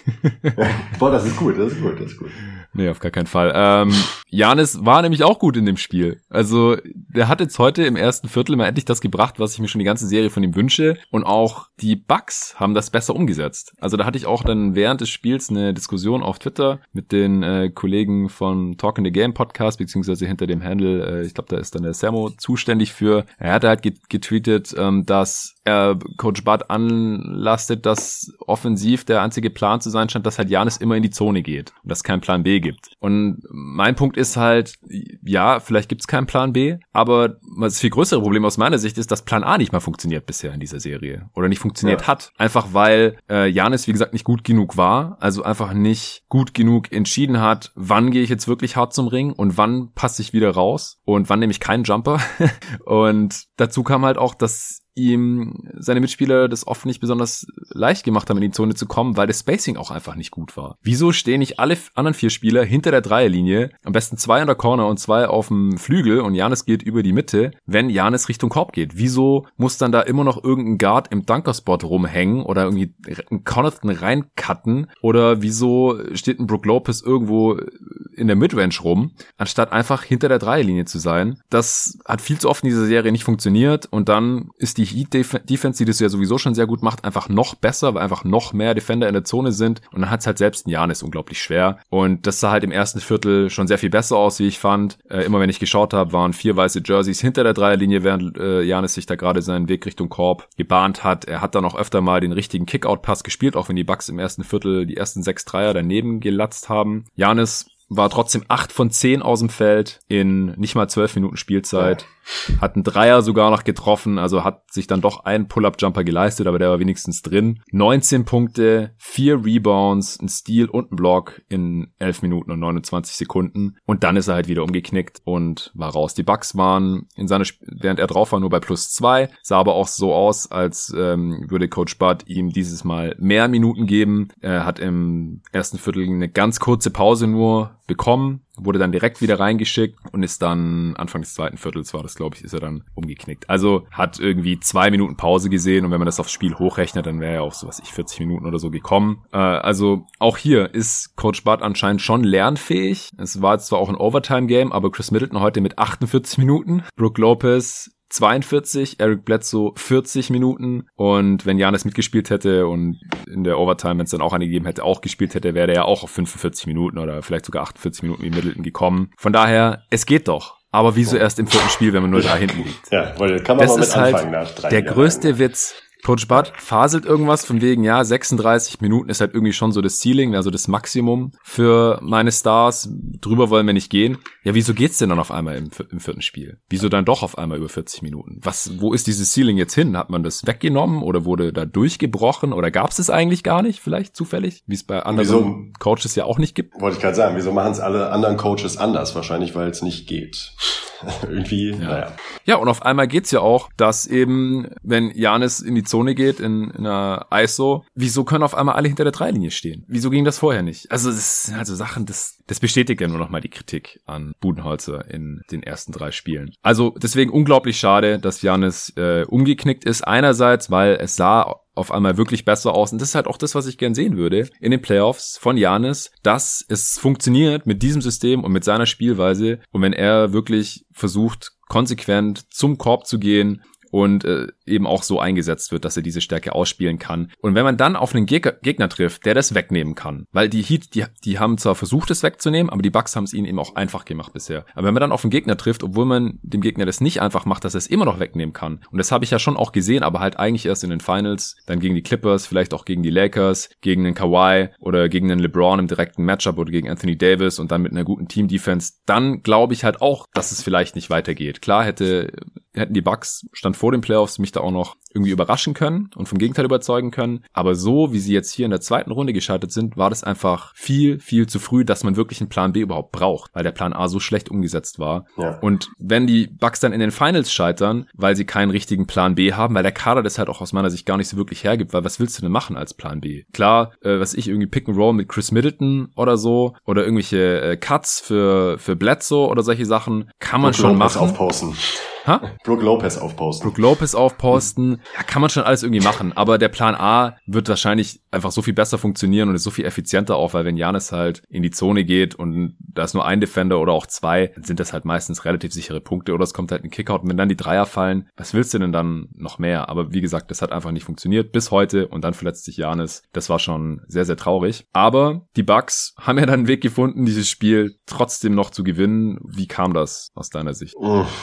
Boah, das ist gut, das ist gut, das ist gut. Nee, auf gar keinen Fall. Ähm, Janis war nämlich auch gut in dem Spiel. Also, der hat jetzt heute im ersten Viertel mal endlich das gebracht, was ich mir schon die ganze Serie von ihm wünsche. Und auch die Bucks haben das besser umgesetzt. Also, da hatte ich auch dann während des Spiels eine Diskussion auf Twitter mit den äh, Kollegen von Talk in the Game Podcast, beziehungsweise hinter dem Handle, äh, ich glaube, da ist dann der Sermo zuständig für. Er hat halt getweetet, ähm, dass er Coach Bud anlastet, dass offensiv der einzige Plan zu sein scheint, dass halt Janis immer in die Zone geht und dass kein Plan B gibt. Und mein Punkt ist halt, ja, vielleicht gibt es keinen Plan B, aber das viel größere Problem aus meiner Sicht ist, dass Plan A nicht mal funktioniert bisher in dieser Serie oder nicht funktioniert ja. hat. Einfach weil äh, Janis, wie gesagt, nicht gut genug war, also einfach nicht gut genug entschieden hat, wann gehe ich jetzt wirklich hart zum Ring und wann passe ich wieder raus und wann nehme ich keinen Jumper. und dazu kam halt auch, dass ihm seine Mitspieler das oft nicht besonders leicht gemacht haben, in die Zone zu kommen, weil das Spacing auch einfach nicht gut war. Wieso stehen nicht alle anderen vier Spieler hinter der Dreierlinie, am besten zwei an der Corner und zwei auf dem Flügel und Janis geht über die Mitte, wenn Janis Richtung Korb geht? Wieso muss dann da immer noch irgendein Guard im Dunkerspot rumhängen oder irgendwie ein Connaughton reincutten oder wieso steht ein Brook Lopez irgendwo in der Midrange rum, anstatt einfach hinter der Dreierlinie zu sein? Das hat viel zu oft in dieser Serie nicht funktioniert und dann ist die Heat-Defense, die das ja sowieso schon sehr gut macht, einfach noch besser, weil einfach noch mehr Defender in der Zone sind. Und dann hat es halt selbst ein Janis unglaublich schwer. Und das sah halt im ersten Viertel schon sehr viel besser aus, wie ich fand. Äh, immer wenn ich geschaut habe, waren vier weiße Jerseys hinter der Dreierlinie, während äh, Janis sich da gerade seinen Weg Richtung Korb gebahnt hat. Er hat dann auch öfter mal den richtigen Kickout-Pass gespielt, auch wenn die Bucks im ersten Viertel die ersten sechs Dreier daneben gelatzt haben. Janis war trotzdem acht von zehn aus dem Feld in nicht mal zwölf Minuten Spielzeit. Hat einen Dreier sogar noch getroffen, also hat sich dann doch einen Pull-Up-Jumper geleistet, aber der war wenigstens drin. 19 Punkte, vier Rebounds, ein Steal und ein Block in 11 Minuten und 29 Sekunden. Und dann ist er halt wieder umgeknickt und war raus. Die Bucks waren in seiner, Sp während er drauf war, nur bei plus zwei. Sah aber auch so aus, als ähm, würde Coach Bud ihm dieses Mal mehr Minuten geben. Er hat im ersten Viertel eine ganz kurze Pause nur bekommen, wurde dann direkt wieder reingeschickt und ist dann Anfang des zweiten Viertels war das, glaube ich, ist er dann umgeknickt. Also hat irgendwie zwei Minuten Pause gesehen und wenn man das aufs Spiel hochrechnet, dann wäre er auf so was ich 40 Minuten oder so gekommen. Äh, also auch hier ist Coach Bud anscheinend schon lernfähig. Es war zwar auch ein Overtime-Game, aber Chris Middleton heute mit 48 Minuten. Brooke Lopez 42, Eric Bledsoe 40 Minuten und wenn Janis mitgespielt hätte und in der Overtime, wenn es dann auch angegeben hätte, auch gespielt hätte, wäre er ja auch auf 45 Minuten oder vielleicht sogar 48 Minuten wie Middleton gekommen. Von daher, es geht doch. Aber wieso erst im vierten Spiel, wenn man nur da hinten liegt? Ja, weil kann man das mal mit halt anfangen nach drei Der Jahren. größte Witz. Coach Bud faselt irgendwas von wegen, ja, 36 Minuten ist halt irgendwie schon so das Ceiling, also das Maximum für meine Stars. Drüber wollen wir nicht gehen. Ja, wieso geht's denn dann auf einmal im, im vierten Spiel? Wieso dann doch auf einmal über 40 Minuten? Was, wo ist dieses Ceiling jetzt hin? Hat man das weggenommen oder wurde da durchgebrochen oder gab's es eigentlich gar nicht, vielleicht zufällig? Wie es bei anderen wieso, Coaches ja auch nicht gibt? Wollte ich gerade sagen, wieso machen es alle anderen Coaches anders? Wahrscheinlich, weil es nicht geht. Irgendwie, ja. naja. Ja, und auf einmal geht's ja auch, dass eben, wenn Janis in die Zone geht, in, in einer ISO, wieso können auf einmal alle hinter der Dreilinie stehen? Wieso ging das vorher nicht? Also, das sind also Sachen, das, das bestätigt ja nur noch mal die Kritik an Budenholzer in den ersten drei Spielen. Also, deswegen unglaublich schade, dass Janis äh, umgeknickt ist. Einerseits, weil es sah auf einmal wirklich besser aus. Und das ist halt auch das, was ich gern sehen würde in den Playoffs von Janis, dass es funktioniert mit diesem System und mit seiner Spielweise. Und wenn er wirklich versucht, konsequent zum Korb zu gehen, und äh, eben auch so eingesetzt wird, dass er diese Stärke ausspielen kann. Und wenn man dann auf einen Gegner, Gegner trifft, der das wegnehmen kann, weil die Heat, die, die haben zwar versucht, es wegzunehmen, aber die Bucks haben es ihnen eben auch einfach gemacht bisher. Aber wenn man dann auf einen Gegner trifft, obwohl man dem Gegner das nicht einfach macht, dass er es immer noch wegnehmen kann. Und das habe ich ja schon auch gesehen, aber halt eigentlich erst in den Finals, dann gegen die Clippers, vielleicht auch gegen die Lakers, gegen den Kawhi oder gegen den LeBron im direkten Matchup oder gegen Anthony Davis und dann mit einer guten Team-Defense, dann glaube ich halt auch, dass es vielleicht nicht weitergeht. Klar hätte hätten die Bucks stand vor den Playoffs mich da auch noch irgendwie überraschen können und vom Gegenteil überzeugen können. Aber so, wie sie jetzt hier in der zweiten Runde gescheitert sind, war das einfach viel, viel zu früh, dass man wirklich einen Plan B überhaupt braucht, weil der Plan A so schlecht umgesetzt war. Ja. Und wenn die Bucks dann in den Finals scheitern, weil sie keinen richtigen Plan B haben, weil der Kader das halt auch aus meiner Sicht gar nicht so wirklich hergibt, weil was willst du denn machen als Plan B? Klar, äh, was ich irgendwie Pick and Roll mit Chris Middleton oder so oder irgendwelche äh, Cuts für für Bledsoe oder solche Sachen kann man Und schon machen. Aufposten. Ha? Brook Lopez aufposten. Brook Lopez aufposten. Ja, kann man schon alles irgendwie machen. Aber der Plan A wird wahrscheinlich einfach so viel besser funktionieren und ist so viel effizienter auch, weil wenn Janis halt in die Zone geht und da ist nur ein Defender oder auch zwei, dann sind das halt meistens relativ sichere Punkte oder es kommt halt ein Kickout und wenn dann die Dreier fallen, was willst du denn dann noch mehr? Aber wie gesagt, das hat einfach nicht funktioniert bis heute und dann verletzt sich Janis. Das war schon sehr, sehr traurig. Aber die Bucks haben ja dann einen Weg gefunden, dieses Spiel trotzdem noch zu gewinnen. Wie kam das aus deiner Sicht?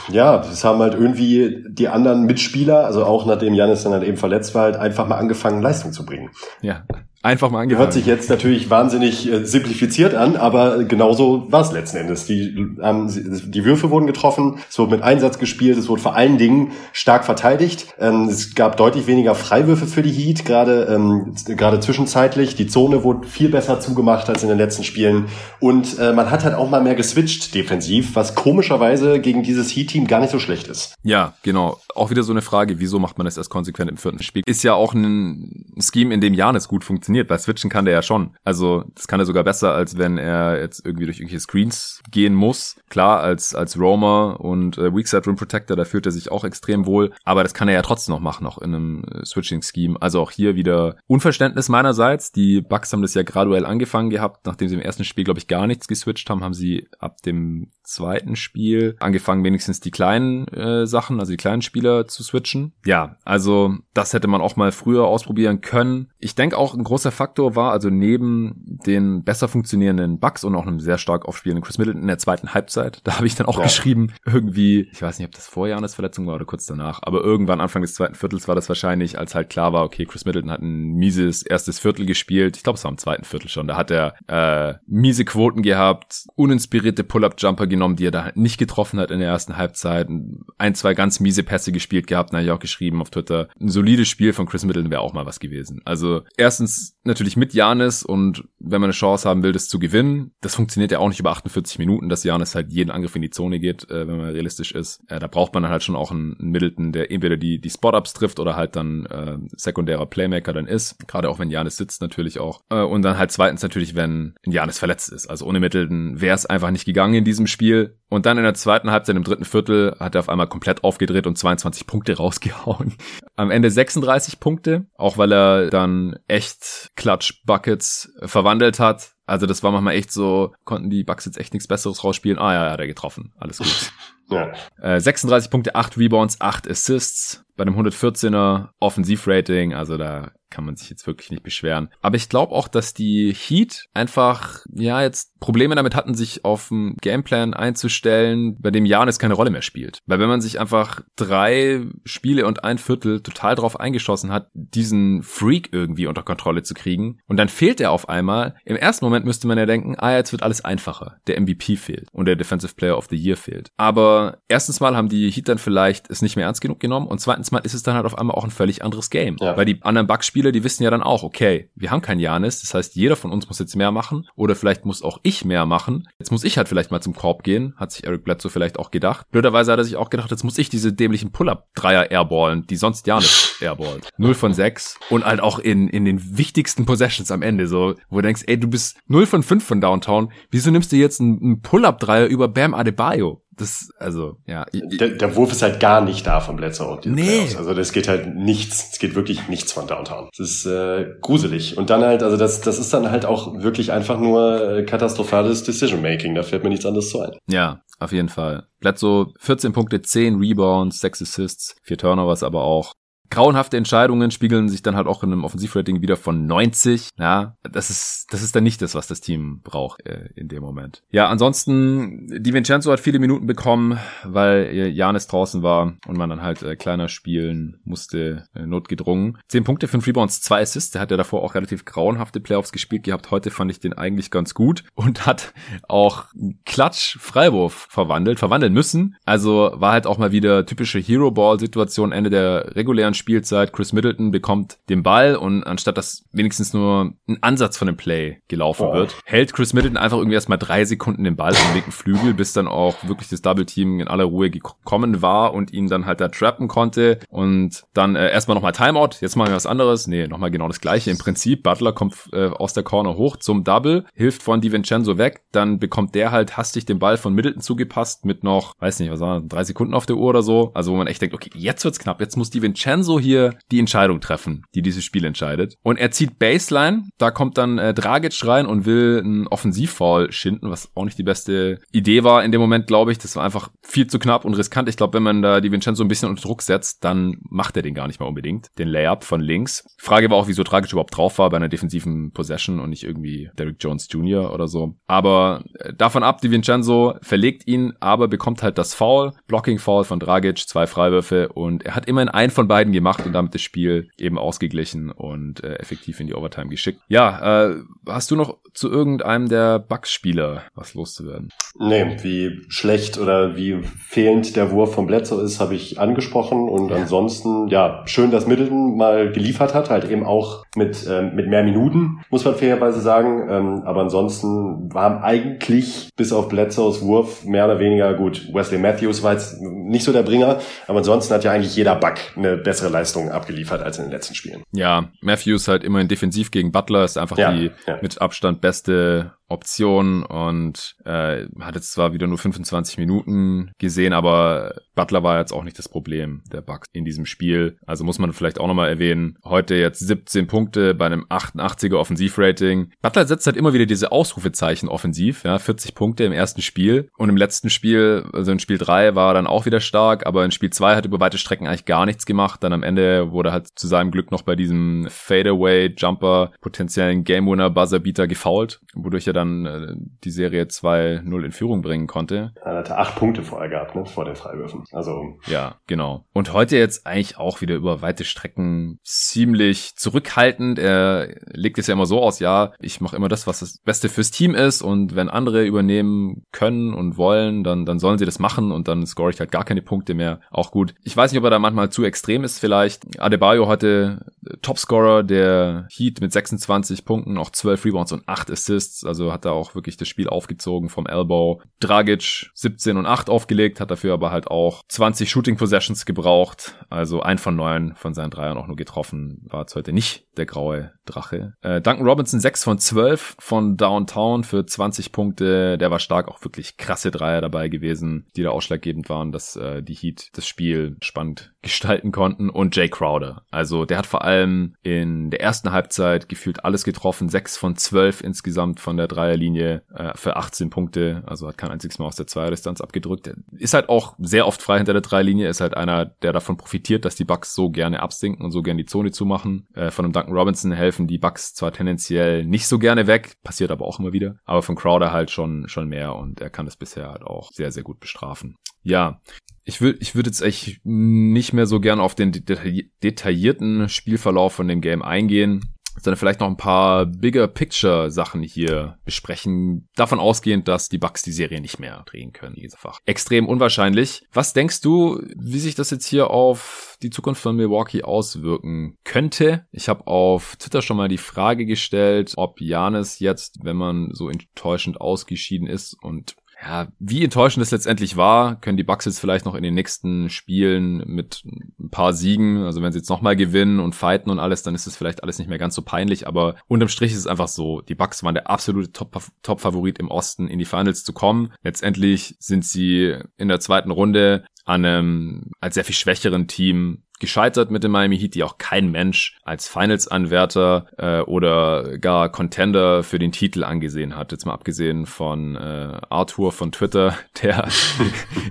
Ja, das haben halt irgendwie die anderen Mitspieler, also auch nachdem Janis dann halt eben verletzt war, halt einfach mal angefangen, Leistung zu bringen. Ja, Einfach mal angefangen. Hört sich jetzt natürlich wahnsinnig äh, simplifiziert an, aber genauso war es letzten Endes. Die, ähm, die Würfe wurden getroffen, es wurde mit Einsatz gespielt, es wurde vor allen Dingen stark verteidigt. Ähm, es gab deutlich weniger Freiwürfe für die Heat, gerade ähm, gerade zwischenzeitlich. Die Zone wurde viel besser zugemacht als in den letzten Spielen. Und äh, man hat halt auch mal mehr geswitcht defensiv, was komischerweise gegen dieses Heat-Team gar nicht so schlecht ist. Ja, genau. Auch wieder so eine Frage, wieso macht man das erst konsequent im vierten Spiel? Ist ja auch ein Scheme, in dem Janis gut funktioniert funktioniert, weil switchen kann der ja schon. Also das kann er sogar besser, als wenn er jetzt irgendwie durch irgendwelche Screens gehen muss. Klar, als, als Roamer und äh, Weakside Rim Protector, da fühlt er sich auch extrem wohl, aber das kann er ja trotzdem noch machen, auch in einem äh, Switching-Scheme. Also auch hier wieder Unverständnis meinerseits. Die Bucks haben das ja graduell angefangen gehabt, nachdem sie im ersten Spiel, glaube ich, gar nichts geswitcht haben, haben sie ab dem zweiten Spiel angefangen, wenigstens die kleinen äh, Sachen, also die kleinen Spieler zu switchen. Ja, also das hätte man auch mal früher ausprobieren können. Ich denke auch ein großer Faktor war, also neben den besser funktionierenden Bugs und auch einem sehr stark aufspielenden Chris Middleton in der zweiten Halbzeit, da habe ich dann auch ja. geschrieben, irgendwie, ich weiß nicht, ob das vor Janis Verletzung war oder kurz danach, aber irgendwann Anfang des zweiten Viertels war das wahrscheinlich, als halt klar war, okay, Chris Middleton hat ein mieses erstes Viertel gespielt. Ich glaube, es war im zweiten Viertel schon. Da hat er äh, miese Quoten gehabt, uninspirierte Pull-up-Jumper genommen, die er da halt nicht getroffen hat in der ersten Halbzeit. Ein, zwei ganz miese Pässe gespielt gehabt, da habe ich auch geschrieben auf Twitter. Ein solides Spiel von Chris Middleton wäre auch mal was gewesen. Also erstens natürlich mit Janis und wenn man eine Chance haben will, das zu gewinnen, das funktioniert ja auch nicht über 48 Minuten, dass Janis halt jeden Angriff in die Zone geht, äh, wenn man realistisch ist. Äh, da braucht man dann halt schon auch einen, einen Middleton, der entweder die, die Spot-Ups trifft oder halt dann äh, sekundärer Playmaker dann ist. Gerade auch wenn Janis sitzt natürlich auch. Äh, und dann halt zweitens natürlich, wenn Janis verletzt ist. Also ohne Middleton wäre es einfach nicht gegangen in diesem Spiel. Und dann in der zweiten Halbzeit, im dritten Viertel, hat er auf einmal komplett aufgedreht und 22 Punkte rausgehauen. Am Ende 36 Punkte, auch weil er dann echt Clutch Buckets verwandelt hat. Also das war manchmal echt so, konnten die Bucks jetzt echt nichts Besseres rausspielen. Ah ja, ja, der getroffen. Alles gut. ja. Äh, 36 Punkte, 8 Rebounds, 8 Assists bei einem 114er Offensivrating. Also da kann man sich jetzt wirklich nicht beschweren. Aber ich glaube auch, dass die Heat einfach, ja, jetzt Probleme damit hatten, sich auf einen Gameplan einzustellen, bei dem Janis keine Rolle mehr spielt. Weil wenn man sich einfach drei Spiele und ein Viertel total drauf eingeschossen hat, diesen Freak irgendwie unter Kontrolle zu kriegen, und dann fehlt er auf einmal, im ersten Moment müsste man ja denken, ah, jetzt wird alles einfacher. Der MVP fehlt und der Defensive Player of the Year fehlt. Aber erstens mal haben die Heat dann vielleicht es nicht mehr ernst genug genommen und zweitens mal ist es dann halt auf einmal auch ein völlig anderes Game. Ja. Weil die anderen Bugs-Spieler, die wissen ja dann auch, okay, wir haben keinen Janis, das heißt, jeder von uns muss jetzt mehr machen oder vielleicht muss auch ich mehr machen. Jetzt muss ich halt vielleicht mal zum Korb gehen, hat sich Eric Bledsoe vielleicht auch gedacht. Blöderweise hat er sich auch gedacht, jetzt muss ich diese dämlichen Pull-Up-Dreier airballen, die sonst Janis airballt. 0 von 6 und halt auch in, in den wichtigsten Possessions am Ende, so, wo du denkst, ey, du bist 0 von 5 von Downtown, wieso nimmst du jetzt einen, einen Pull-Up-Dreier über Bam Adebayo? Das, also, ja. Der, der Wurf ist halt gar nicht da von Bledsoe. Nee. Playoffs. Also das geht halt nichts. Es geht wirklich nichts von Downtown. Das ist äh, gruselig. Und dann halt, also das, das ist dann halt auch wirklich einfach nur äh, katastrophales Decision-Making. Da fällt mir nichts anderes zu ein. Ja, auf jeden Fall. Bledsoe 14 Punkte, 10 Rebounds, 6 Assists, 4 Turnovers aber auch. Grauenhafte Entscheidungen spiegeln sich dann halt auch in einem Offensivrating wieder von 90. Ja, das ist, das ist dann nicht das, was das Team braucht äh, in dem Moment. Ja, ansonsten, Di Vincenzo hat viele Minuten bekommen, weil Janis draußen war und man dann halt äh, kleiner spielen musste, äh, notgedrungen. 10 Punkte, 5 Rebounds, 2 Assists. Der hat ja davor auch relativ grauenhafte Playoffs gespielt gehabt. Heute fand ich den eigentlich ganz gut und hat auch Klatsch Freiwurf verwandelt, verwandeln müssen. Also war halt auch mal wieder typische Hero Ball Situation Ende der regulären Spielzeit. Chris Middleton bekommt den Ball und anstatt dass wenigstens nur ein Ansatz von dem Play gelaufen oh. wird, hält Chris Middleton einfach irgendwie erstmal drei Sekunden den Ball am linken Flügel, bis dann auch wirklich das Double Team in aller Ruhe gekommen war und ihn dann halt da trappen konnte und dann äh, erstmal nochmal Timeout, jetzt machen wir was anderes. Nee, nochmal genau das gleiche. Im Prinzip, Butler kommt äh, aus der Corner hoch zum Double, hilft von DiVincenzo weg, dann bekommt der halt hastig den Ball von Middleton zugepasst mit noch, weiß nicht, was waren drei Sekunden auf der Uhr oder so. Also wo man echt denkt, okay, jetzt wird's knapp, jetzt muss DiVincenzo so hier die Entscheidung treffen, die dieses Spiel entscheidet. Und er zieht Baseline, da kommt dann äh, Dragic rein und will einen Offensivfall schinden, was auch nicht die beste Idee war in dem Moment, glaube ich. Das war einfach viel zu knapp und riskant. Ich glaube, wenn man da die Vincenzo ein bisschen unter Druck setzt, dann macht er den gar nicht mal unbedingt. Den Layup von links. Frage war auch, wieso Dragic überhaupt drauf war bei einer defensiven Possession und nicht irgendwie Derrick Jones Jr. oder so. Aber äh, davon ab, die Vincenzo verlegt ihn, aber bekommt halt das Foul. Blocking Foul von Dragic, zwei Freiwürfe und er hat immerhin einen von beiden gemacht und damit das Spiel eben ausgeglichen und äh, effektiv in die Overtime geschickt. Ja, äh, hast du noch zu irgendeinem der Bucks-Spieler was loszuwerden? Nee, wie schlecht oder wie fehlend der Wurf von Bledsoe ist, habe ich angesprochen und ja. ansonsten, ja, schön, dass Middleton mal geliefert hat, halt eben auch mit, ähm, mit mehr Minuten, muss man fairerweise sagen, ähm, aber ansonsten waren eigentlich bis auf Bledsoes Wurf mehr oder weniger gut. Wesley Matthews war jetzt nicht so der Bringer, aber ansonsten hat ja eigentlich jeder Buck eine bessere bessere Leistungen abgeliefert als in den letzten Spielen. Ja, Matthews halt immerhin defensiv gegen Butler, ist einfach ja, die ja. mit Abstand beste Option und äh, hat jetzt zwar wieder nur 25 Minuten gesehen, aber Butler war jetzt auch nicht das Problem der Bucks in diesem Spiel. Also muss man vielleicht auch nochmal erwähnen, heute jetzt 17 Punkte bei einem 88er Offensivrating. Butler setzt halt immer wieder diese Ausrufezeichen offensiv, ja, 40 Punkte im ersten Spiel und im letzten Spiel, also in Spiel 3 war er dann auch wieder stark, aber in Spiel 2 hat er über weite Strecken eigentlich gar nichts gemacht. Dann am Ende wurde halt zu seinem Glück noch bei diesem Fadeaway Jumper potenziellen Game Winner Buzzer Beater gefoult, wodurch er dann äh, die Serie 2-0 in Führung bringen konnte. Er hatte acht Punkte vorher gehabt, ne, vor den Freiwürfen. Also. Ja, genau. Und heute jetzt eigentlich auch wieder über weite Strecken ziemlich zurückhaltend. Er legt es ja immer so aus, ja, ich mache immer das, was das Beste fürs Team ist und wenn andere übernehmen können und wollen, dann, dann sollen sie das machen und dann score ich halt gar keine Punkte mehr. Auch gut. Ich weiß nicht, ob er da manchmal zu extrem ist vielleicht. Adebayo heute Topscorer der Heat mit 26 Punkten, auch 12 Rebounds und 8 Assists. Also hat er auch wirklich das Spiel aufgezogen vom Elbow. Dragic 17 und 8 aufgelegt, hat dafür aber halt auch 20 Shooting Possessions gebraucht. Also ein von neun von seinen Dreiern auch nur getroffen. War jetzt heute nicht der graue Drache. Äh, Duncan Robinson 6 von 12 von Downtown für 20 Punkte. Der war stark, auch wirklich krasse Dreier dabei gewesen, die da ausschlaggebend waren, dass äh, die Heat das Spiel spannend gestalten konnten. Und Jay Crowder. Also der hat vor allem in der ersten Halbzeit gefühlt alles getroffen. 6 von 12 insgesamt von der Dreierlinie äh, für 18 Punkte. Also hat kein einziges Mal aus der Zweierdistanz abgedrückt. Ist halt auch sehr oft frei hinter der Dreierlinie. Ist halt einer, der davon profitiert, dass die Bucks so gerne absinken und so gerne die Zone zumachen. Äh, von einem Duncan Robinson helfen die Bucks zwar tendenziell nicht so gerne weg, passiert aber auch immer wieder. Aber von Crowder halt schon, schon mehr und er kann das bisher halt auch sehr, sehr gut bestrafen. Ja, ich würde ich würde jetzt echt nicht mehr so gern auf den detaillierten Spielverlauf von dem Game eingehen sondern vielleicht noch ein paar bigger picture Sachen hier besprechen. Davon ausgehend, dass die Bucks die Serie nicht mehr drehen können, einfach. Extrem unwahrscheinlich. Was denkst du, wie sich das jetzt hier auf die Zukunft von Milwaukee auswirken könnte? Ich habe auf Twitter schon mal die Frage gestellt, ob Janis jetzt, wenn man so enttäuschend ausgeschieden ist und ja, wie enttäuschend es letztendlich war, können die Bucks jetzt vielleicht noch in den nächsten Spielen mit ein paar Siegen, also wenn sie jetzt nochmal gewinnen und fighten und alles, dann ist es vielleicht alles nicht mehr ganz so peinlich, aber unterm Strich ist es einfach so, die Bucks waren der absolute Top-Favorit im Osten, in die Finals zu kommen. Letztendlich sind sie in der zweiten Runde an einem als sehr viel schwächeren Team gescheitert mit dem Miami Heat, die auch kein Mensch als Finals-Anwärter äh, oder gar Contender für den Titel angesehen hat. Jetzt mal abgesehen von äh, Arthur von Twitter, der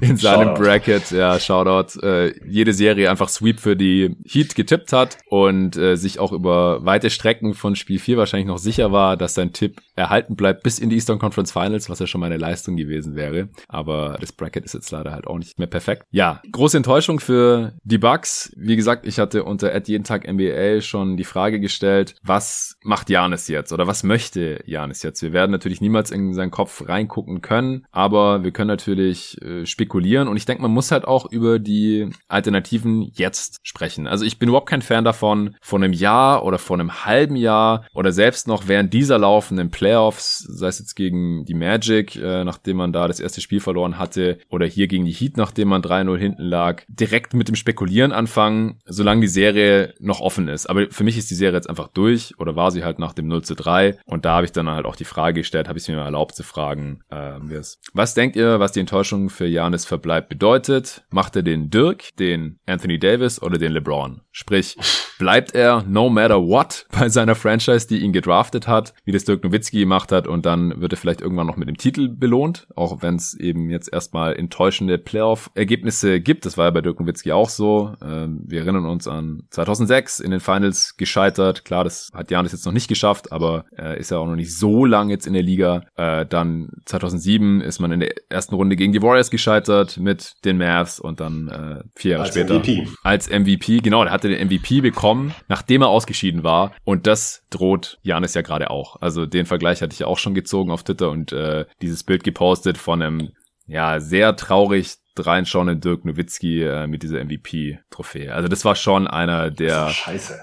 in seinem Shoutout. Bracket, ja, Shoutout, äh, jede Serie einfach Sweep für die Heat getippt hat und äh, sich auch über weite Strecken von Spiel 4 wahrscheinlich noch sicher war, dass sein Tipp erhalten bleibt bis in die Eastern Conference Finals, was ja schon mal eine Leistung gewesen wäre. Aber das Bracket ist jetzt leider halt auch nicht mehr perfekt. Ja, große Enttäuschung für die Bucks wie gesagt, ich hatte unter Ed jeden Tag NBA schon die Frage gestellt, was macht Janis jetzt oder was möchte Janis jetzt? Wir werden natürlich niemals in seinen Kopf reingucken können, aber wir können natürlich äh, spekulieren und ich denke, man muss halt auch über die Alternativen jetzt sprechen. Also ich bin überhaupt kein Fan davon, vor einem Jahr oder vor einem halben Jahr oder selbst noch während dieser laufenden Playoffs, sei es jetzt gegen die Magic, äh, nachdem man da das erste Spiel verloren hatte, oder hier gegen die Heat, nachdem man 3-0 hinten lag, direkt mit dem Spekulieren anfangen anfangen, solange die Serie noch offen ist. Aber für mich ist die Serie jetzt einfach durch oder war sie halt nach dem 0 zu 3. Und da habe ich dann halt auch die Frage gestellt, habe ich es mir erlaubt zu fragen, äh, was denkt ihr, was die Enttäuschung für Janis Verbleib bedeutet? Macht er den Dirk, den Anthony Davis oder den LeBron? Sprich, bleibt er no matter what bei seiner Franchise, die ihn gedraftet hat, wie das Dirk Nowitzki gemacht hat und dann wird er vielleicht irgendwann noch mit dem Titel belohnt, auch wenn es eben jetzt erstmal enttäuschende Playoff-Ergebnisse gibt. Das war ja bei Dirk Nowitzki auch so. Ähm, wir erinnern uns an 2006 in den Finals gescheitert. Klar, das hat Janis jetzt noch nicht geschafft, aber äh, ist ja auch noch nicht so lang jetzt in der Liga. Äh, dann 2007 ist man in der ersten Runde gegen die Warriors gescheitert mit den Mavs und dann äh, vier Jahre als später MVP. als MVP. Genau, der hatte den MVP bekommen, nachdem er ausgeschieden war. Und das droht Janis ja gerade auch. Also den Vergleich hatte ich ja auch schon gezogen auf Twitter und äh, dieses Bild gepostet von einem ja, sehr traurig reinschauen Dirk Nowitzki äh, mit dieser MVP-Trophäe. Also das war schon einer der Scheiße.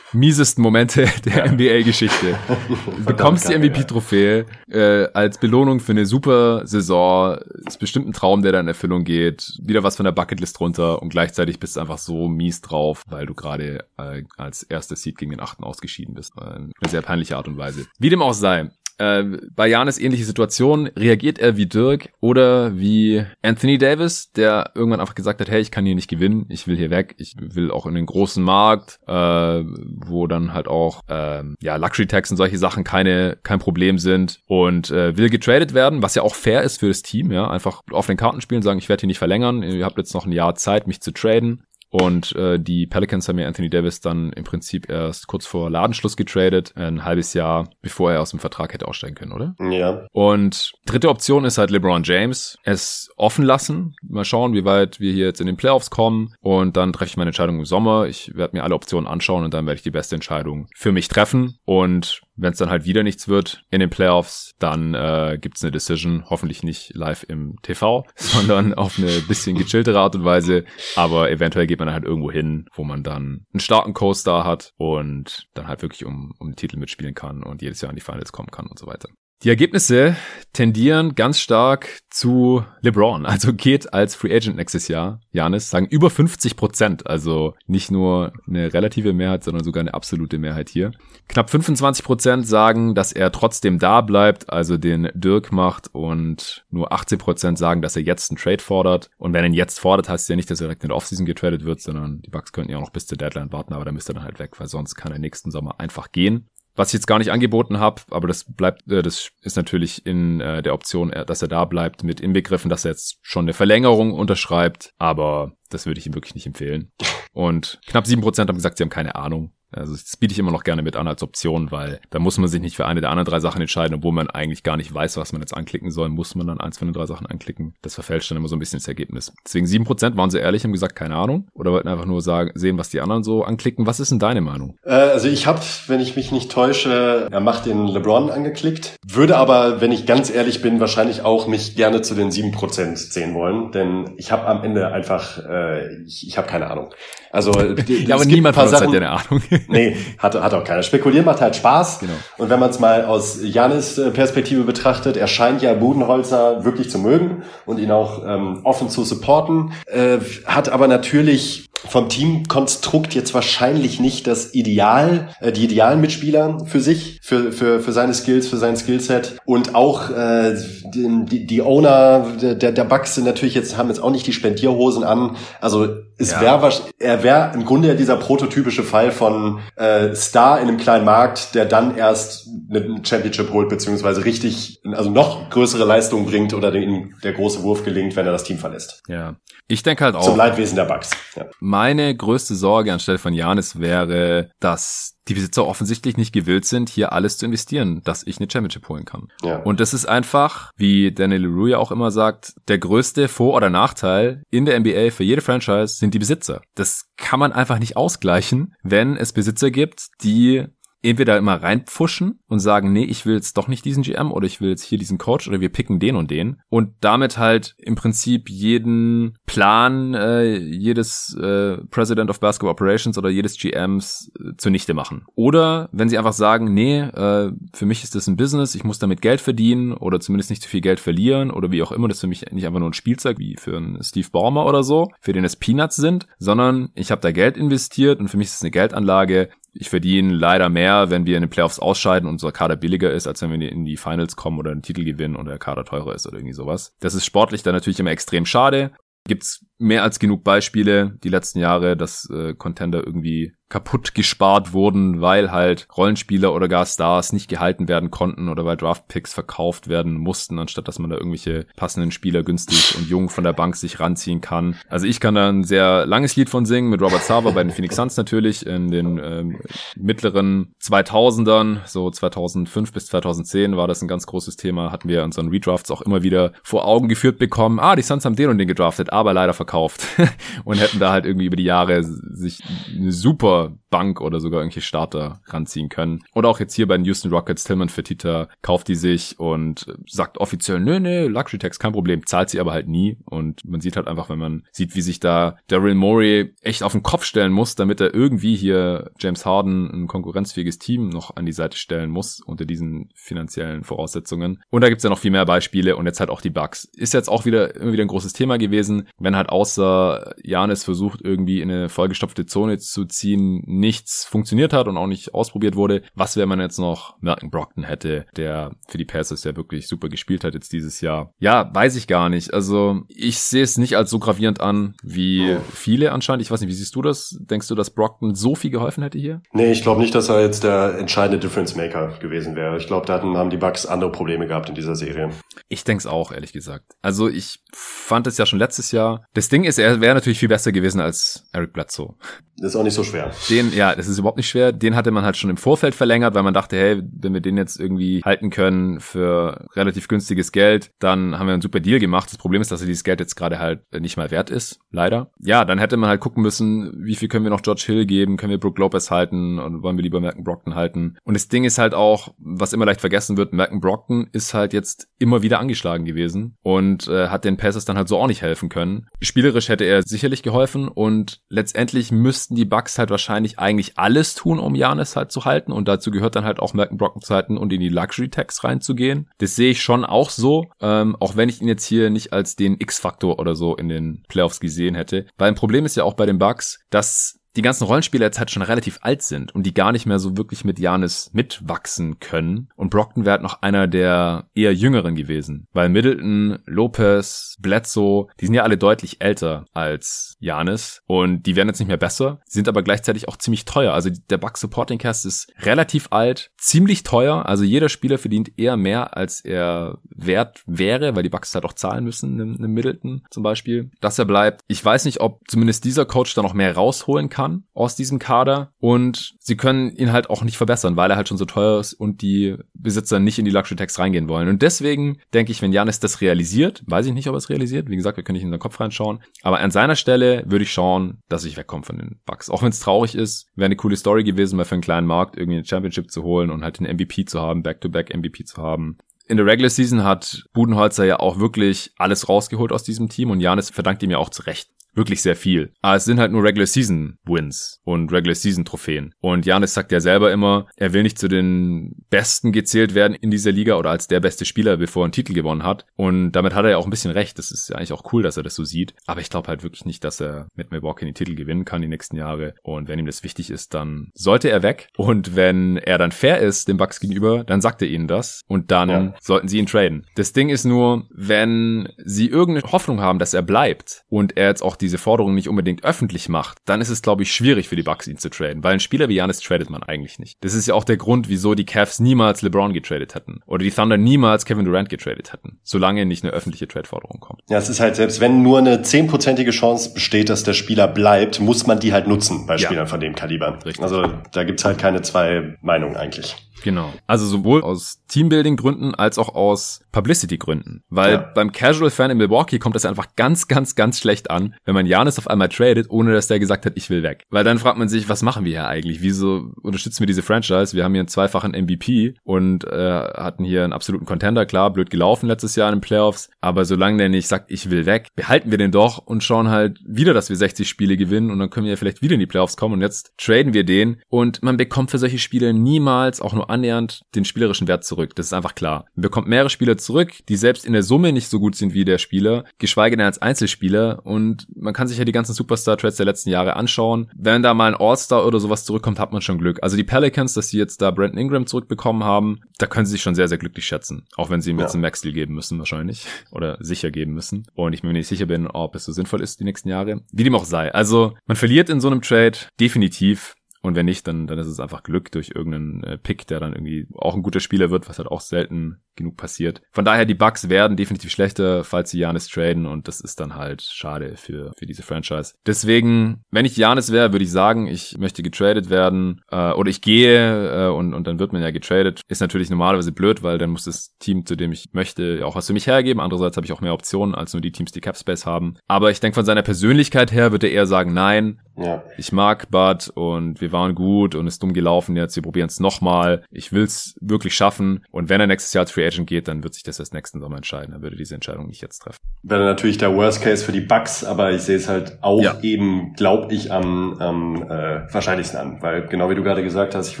miesesten Momente der ja. NBA-Geschichte. Du bekommst die MVP-Trophäe äh, als Belohnung für eine super Saison. Ist bestimmt ein Traum, der da in Erfüllung geht. Wieder was von der Bucketlist runter und gleichzeitig bist du einfach so mies drauf, weil du gerade äh, als erster Seed gegen den achten ausgeschieden bist. Äh, eine sehr peinliche Art und Weise. Wie dem auch sei. Äh, bei Janis ähnliche Situation. Reagiert er wie Dirk oder wie Anthony Davis, der irgendwann einfach gesagt hat, hey, ich kann hier nicht gewinnen, ich will hier weg, ich will auch in den großen Markt, äh, wo dann halt auch äh, ja Luxury Tax und solche Sachen keine kein Problem sind und äh, will getradet werden, was ja auch fair ist für das Team, ja, einfach auf den Karten spielen, sagen, ich werde hier nicht verlängern, ihr habt jetzt noch ein Jahr Zeit, mich zu traden und äh, die Pelicans haben ja Anthony Davis dann im Prinzip erst kurz vor Ladenschluss getradet, ein halbes Jahr, bevor er aus dem Vertrag hätte aussteigen können, oder? Ja. Und dritte Option ist halt LeBron James. Es offen lassen. Mal schauen, wie weit wir hier jetzt in den Playoffs kommen. Und dann treffe ich meine Entscheidung im Sommer. Ich werde mir alle Optionen anschauen und dann werde ich die beste Entscheidung für mich treffen. Und wenn es dann halt wieder nichts wird in den Playoffs, dann äh, gibt es eine Decision, hoffentlich nicht live im TV, sondern auf eine bisschen gechilltere Art und Weise. Aber eventuell geht man halt irgendwo hin, wo man dann einen starken Co-Star hat und dann halt wirklich um, um den Titel mitspielen kann und jedes Jahr in die Finals kommen kann und so weiter. Die Ergebnisse tendieren ganz stark zu LeBron. Also geht als Free Agent nächstes Jahr, Janis, sagen über 50 Prozent. Also nicht nur eine relative Mehrheit, sondern sogar eine absolute Mehrheit hier. Knapp 25 Prozent sagen, dass er trotzdem da bleibt, also den Dirk macht und nur 18 Prozent sagen, dass er jetzt einen Trade fordert. Und wenn er ihn jetzt fordert, heißt es ja nicht, dass er direkt in der Offseason getradet wird, sondern die Bucks könnten ja auch noch bis zur Deadline warten, aber dann müsste er dann halt weg, weil sonst kann er nächsten Sommer einfach gehen. Was ich jetzt gar nicht angeboten habe, aber das bleibt, äh, das ist natürlich in äh, der Option, äh, dass er da bleibt, mit inbegriffen, dass er jetzt schon eine Verlängerung unterschreibt, aber das würde ich ihm wirklich nicht empfehlen. Und knapp sieben Prozent haben gesagt, sie haben keine Ahnung. Also das biete ich immer noch gerne mit an als Option, weil da muss man sich nicht für eine der anderen drei Sachen entscheiden, obwohl man eigentlich gar nicht weiß, was man jetzt anklicken soll, muss man dann eins von den drei Sachen anklicken. Das verfälscht dann immer so ein bisschen das Ergebnis. Deswegen sieben Prozent waren sie ehrlich, haben gesagt, keine Ahnung. Oder wollten einfach nur sagen, sehen, was die anderen so anklicken. Was ist denn deine Meinung? Äh, also ich habe, wenn ich mich nicht täusche, er macht den LeBron angeklickt. Würde aber, wenn ich ganz ehrlich bin, wahrscheinlich auch mich gerne zu den sieben Prozent zählen wollen. Denn ich habe am Ende einfach, äh, ich, ich habe keine Ahnung. Also ich glaube, niemand von uns Sachen, hat ja eine Ahnung. Nee, hat, hat auch keiner. Spekulieren macht halt Spaß. Genau. Und wenn man es mal aus Janis äh, Perspektive betrachtet, er scheint ja Budenholzer wirklich zu mögen und ihn auch ähm, offen zu supporten, äh, hat aber natürlich vom Teamkonstrukt jetzt wahrscheinlich nicht das Ideal, äh, die idealen Mitspieler für sich, für, für, für seine Skills, für sein Skillset und auch äh, die, die Owner der, der Bucks sind natürlich jetzt, haben jetzt auch nicht die Spendierhosen an. Also es ja. wäre er wäre im Grunde ja dieser prototypische Fall von äh, Star in einem kleinen Markt, der dann erst eine Championship holt, beziehungsweise richtig, also noch größere Leistungen bringt oder den, der große Wurf gelingt, wenn er das Team verlässt. Ja. Ich denke halt auch. Zum Leidwesen der Bucks. Ja. Meine größte Sorge anstelle von Janis wäre, dass die Besitzer offensichtlich nicht gewillt sind, hier alles zu investieren, dass ich eine Championship holen kann. Ja. Und das ist einfach, wie Daniel LeRoux ja auch immer sagt, der größte Vor- oder Nachteil in der NBA für jede Franchise sind die Besitzer. Das kann man einfach nicht ausgleichen, wenn es Besitzer gibt, die entweder immer reinpfuschen und sagen, nee, ich will jetzt doch nicht diesen GM oder ich will jetzt hier diesen Coach oder wir picken den und den und damit halt im Prinzip jeden Plan äh, jedes äh, President of Basketball Operations oder jedes GMs äh, zunichte machen. Oder wenn sie einfach sagen, nee, äh, für mich ist das ein Business, ich muss damit Geld verdienen oder zumindest nicht zu viel Geld verlieren oder wie auch immer, das ist für mich nicht einfach nur ein Spielzeug wie für einen Steve Ballmer oder so, für den es Peanuts sind, sondern ich habe da Geld investiert und für mich ist es eine Geldanlage, ich verdiene leider mehr, wenn wir in den Playoffs ausscheiden und unser Kader billiger ist, als wenn wir in die Finals kommen oder einen Titel gewinnen und der Kader teurer ist oder irgendwie sowas. Das ist sportlich dann natürlich immer extrem schade. Gibt's mehr als genug Beispiele die letzten Jahre, dass äh, Contender irgendwie kaputt gespart wurden, weil halt Rollenspieler oder gar Stars nicht gehalten werden konnten oder weil Draftpicks verkauft werden mussten, anstatt dass man da irgendwelche passenden Spieler günstig und jung von der Bank sich ranziehen kann. Also ich kann da ein sehr langes Lied von singen, mit Robert Sava bei den Phoenix Suns natürlich, in den ähm, mittleren 2000ern, so 2005 bis 2010 war das ein ganz großes Thema, hatten wir unseren Redrafts auch immer wieder vor Augen geführt bekommen, ah, die Suns haben den und den gedraftet, aber leider verkauft und hätten da halt irgendwie über die Jahre sich eine super Bank oder sogar irgendwelche Starter ranziehen können. Oder auch jetzt hier bei den Houston Rockets, Tillman Fertitta kauft die sich und sagt offiziell, nö, nö, Luxury Tax, kein Problem, zahlt sie aber halt nie. Und man sieht halt einfach, wenn man sieht, wie sich da Daryl Morey echt auf den Kopf stellen muss, damit er irgendwie hier James Harden ein konkurrenzfähiges Team noch an die Seite stellen muss unter diesen finanziellen Voraussetzungen. Und da gibt's ja noch viel mehr Beispiele und jetzt halt auch die Bugs. Ist jetzt auch wieder wieder ein großes Thema gewesen, wenn halt außer Janis versucht, irgendwie in eine vollgestopfte Zone zu ziehen, nichts funktioniert hat und auch nicht ausprobiert wurde. Was wäre man jetzt noch Malcolm Brockton hätte, der für die Pacers ja wirklich super gespielt hat jetzt dieses Jahr? Ja, weiß ich gar nicht. Also ich sehe es nicht als so gravierend an wie viele anscheinend. Ich weiß nicht, wie siehst du das? Denkst du, dass Brockton so viel geholfen hätte hier? Nee, ich glaube nicht, dass er jetzt der entscheidende Difference Maker gewesen wäre. Ich glaube, da hatten, haben die Bucks andere Probleme gehabt in dieser Serie. Ich denke es auch, ehrlich gesagt. Also ich fand es ja schon letztes Jahr. Das Ding ist, er wäre natürlich viel besser gewesen als Eric Bledsoe. Das ist auch nicht so schwer. Den, ja, das ist überhaupt nicht schwer. Den hatte man halt schon im Vorfeld verlängert, weil man dachte, hey, wenn wir den jetzt irgendwie halten können für relativ günstiges Geld, dann haben wir einen super Deal gemacht. Das Problem ist, dass er dieses Geld jetzt gerade halt nicht mal wert ist, leider. Ja, dann hätte man halt gucken müssen, wie viel können wir noch George Hill geben, können wir Brooke Lopez halten und wollen wir lieber Merken Brockton halten. Und das Ding ist halt auch, was immer leicht vergessen wird, Merken Brockton ist halt jetzt immer wieder angeschlagen gewesen und äh, hat den Pacers dann halt so auch nicht helfen können. Spielerisch hätte er sicherlich geholfen und letztendlich müssten die Bucks halt wahrscheinlich eigentlich alles tun, um Janis halt zu halten. Und dazu gehört dann halt auch Malcolm Brocken und in die Luxury Tax reinzugehen. Das sehe ich schon auch so, ähm, auch wenn ich ihn jetzt hier nicht als den X-Faktor oder so in den Playoffs gesehen hätte. Weil ein Problem ist ja auch bei den Bucks, dass die ganzen Rollenspieler jetzt halt schon relativ alt sind und die gar nicht mehr so wirklich mit Janis mitwachsen können. Und Brockton wäre halt noch einer der eher jüngeren gewesen. Weil Middleton, Lopez, Bledsoe, die sind ja alle deutlich älter als Janis und die werden jetzt nicht mehr besser, sind aber gleichzeitig auch ziemlich teuer. Also der Buck Supporting Cast ist relativ alt, ziemlich teuer. Also jeder Spieler verdient eher mehr, als er wert wäre, weil die Bucks halt auch zahlen müssen, einem Middleton zum Beispiel, dass er bleibt. Ich weiß nicht, ob zumindest dieser Coach da noch mehr rausholen kann kann aus diesem Kader und sie können ihn halt auch nicht verbessern, weil er halt schon so teuer ist und die Besitzer nicht in die Luxury Tax reingehen wollen. Und deswegen denke ich, wenn Janis das realisiert, weiß ich nicht, ob er es realisiert, wie gesagt, wir können nicht in seinen Kopf reinschauen, aber an seiner Stelle würde ich schauen, dass ich wegkomme von den Bucks. Auch wenn es traurig ist, wäre eine coole Story gewesen, mal für einen kleinen Markt irgendwie eine Championship zu holen und halt den MVP zu haben, Back-to-Back -back MVP zu haben in der Regular Season hat Budenholzer ja auch wirklich alles rausgeholt aus diesem Team und Janis verdankt ihm ja auch zu Recht wirklich sehr viel. Aber es sind halt nur Regular Season Wins und Regular Season Trophäen. Und Janis sagt ja selber immer, er will nicht zu den Besten gezählt werden in dieser Liga oder als der beste Spieler, bevor er einen Titel gewonnen hat. Und damit hat er ja auch ein bisschen recht. Das ist ja eigentlich auch cool, dass er das so sieht. Aber ich glaube halt wirklich nicht, dass er mit Milwaukee den Titel gewinnen kann die nächsten Jahre. Und wenn ihm das wichtig ist, dann sollte er weg. Und wenn er dann fair ist dem Bucks gegenüber, dann sagt er ihnen das. Und dann ja. sollten sie ihn traden. Das Ding ist nur, wenn sie irgendeine Hoffnung haben, dass er bleibt und er jetzt auch diese Forderung nicht unbedingt öffentlich macht, dann ist es, glaube ich, schwierig für die Bucks ihn zu traden. Weil ein Spieler wie Janis tradet man eigentlich nicht. Das ist ja auch der Grund, wieso die Cavs niemals LeBron getradet hätten. Oder die Thunder niemals Kevin Durant getradet hätten. Solange nicht eine öffentliche Trade-Forderung kommt. Ja, es ist halt, selbst wenn nur eine zehnprozentige Chance besteht, dass der Spieler bleibt, muss man die halt nutzen bei Spielern ja. von dem Kaliber. Richtig. Also da gibt's halt keine zwei Meinungen eigentlich. Genau. Also sowohl aus Teambuilding-Gründen als auch aus Publicity-Gründen. Weil ja. beim Casual-Fan in Milwaukee kommt das einfach ganz, ganz, ganz schlecht an, wenn man Janis auf einmal tradet, ohne dass der gesagt hat, ich will weg. Weil dann fragt man sich, was machen wir hier eigentlich? Wieso unterstützen wir diese Franchise? Wir haben hier einen zweifachen MVP und äh, hatten hier einen absoluten Contender. Klar, blöd gelaufen letztes Jahr in den Playoffs. Aber solange der nicht sagt, ich will weg, behalten wir den doch und schauen halt wieder, dass wir 60 Spiele gewinnen und dann können wir vielleicht wieder in die Playoffs kommen und jetzt traden wir den und man bekommt für solche Spiele niemals auch nur annähernd den spielerischen Wert zurück. Das ist einfach klar. Man bekommt mehrere Spieler zurück, die selbst in der Summe nicht so gut sind wie der Spieler, geschweige denn als Einzelspieler. Und man kann sich ja die ganzen Superstar-Trades der letzten Jahre anschauen. Wenn da mal ein All-Star oder sowas zurückkommt, hat man schon Glück. Also die Pelicans, dass sie jetzt da Brandon Ingram zurückbekommen haben, da können sie sich schon sehr, sehr glücklich schätzen. Auch wenn sie ihm ja. jetzt einen Max-Deal geben müssen wahrscheinlich. Oder sicher geben müssen. Und ich mir nicht sicher bin, ob es so sinnvoll ist die nächsten Jahre. Wie dem auch sei. Also man verliert in so einem Trade definitiv. Und wenn nicht, dann, dann ist es einfach Glück durch irgendeinen äh, Pick, der dann irgendwie auch ein guter Spieler wird, was halt auch selten genug passiert. Von daher, die Bugs werden definitiv schlechter, falls sie Janis traden und das ist dann halt schade für, für diese Franchise. Deswegen, wenn ich Janis wäre, würde ich sagen, ich möchte getradet werden äh, oder ich gehe äh, und, und dann wird man ja getradet. Ist natürlich normalerweise blöd, weil dann muss das Team, zu dem ich möchte, auch was für mich hergeben. Andererseits habe ich auch mehr Optionen als nur die Teams, die Capspace haben. Aber ich denke, von seiner Persönlichkeit her würde er eher sagen, nein, ja. Ich mag Bud und wir waren gut und ist dumm gelaufen jetzt. Wir probieren es nochmal. Ich will es wirklich schaffen. Und wenn er nächstes Jahr als Free Agent geht, dann wird sich das erst nächsten Sommer entscheiden. Dann würde diese Entscheidung nicht jetzt treffen. Wäre natürlich der Worst Case für die Bucks, aber ich sehe es halt auch ja. eben, glaube ich, am, am äh, wahrscheinlichsten an. Weil genau wie du gerade gesagt hast, ich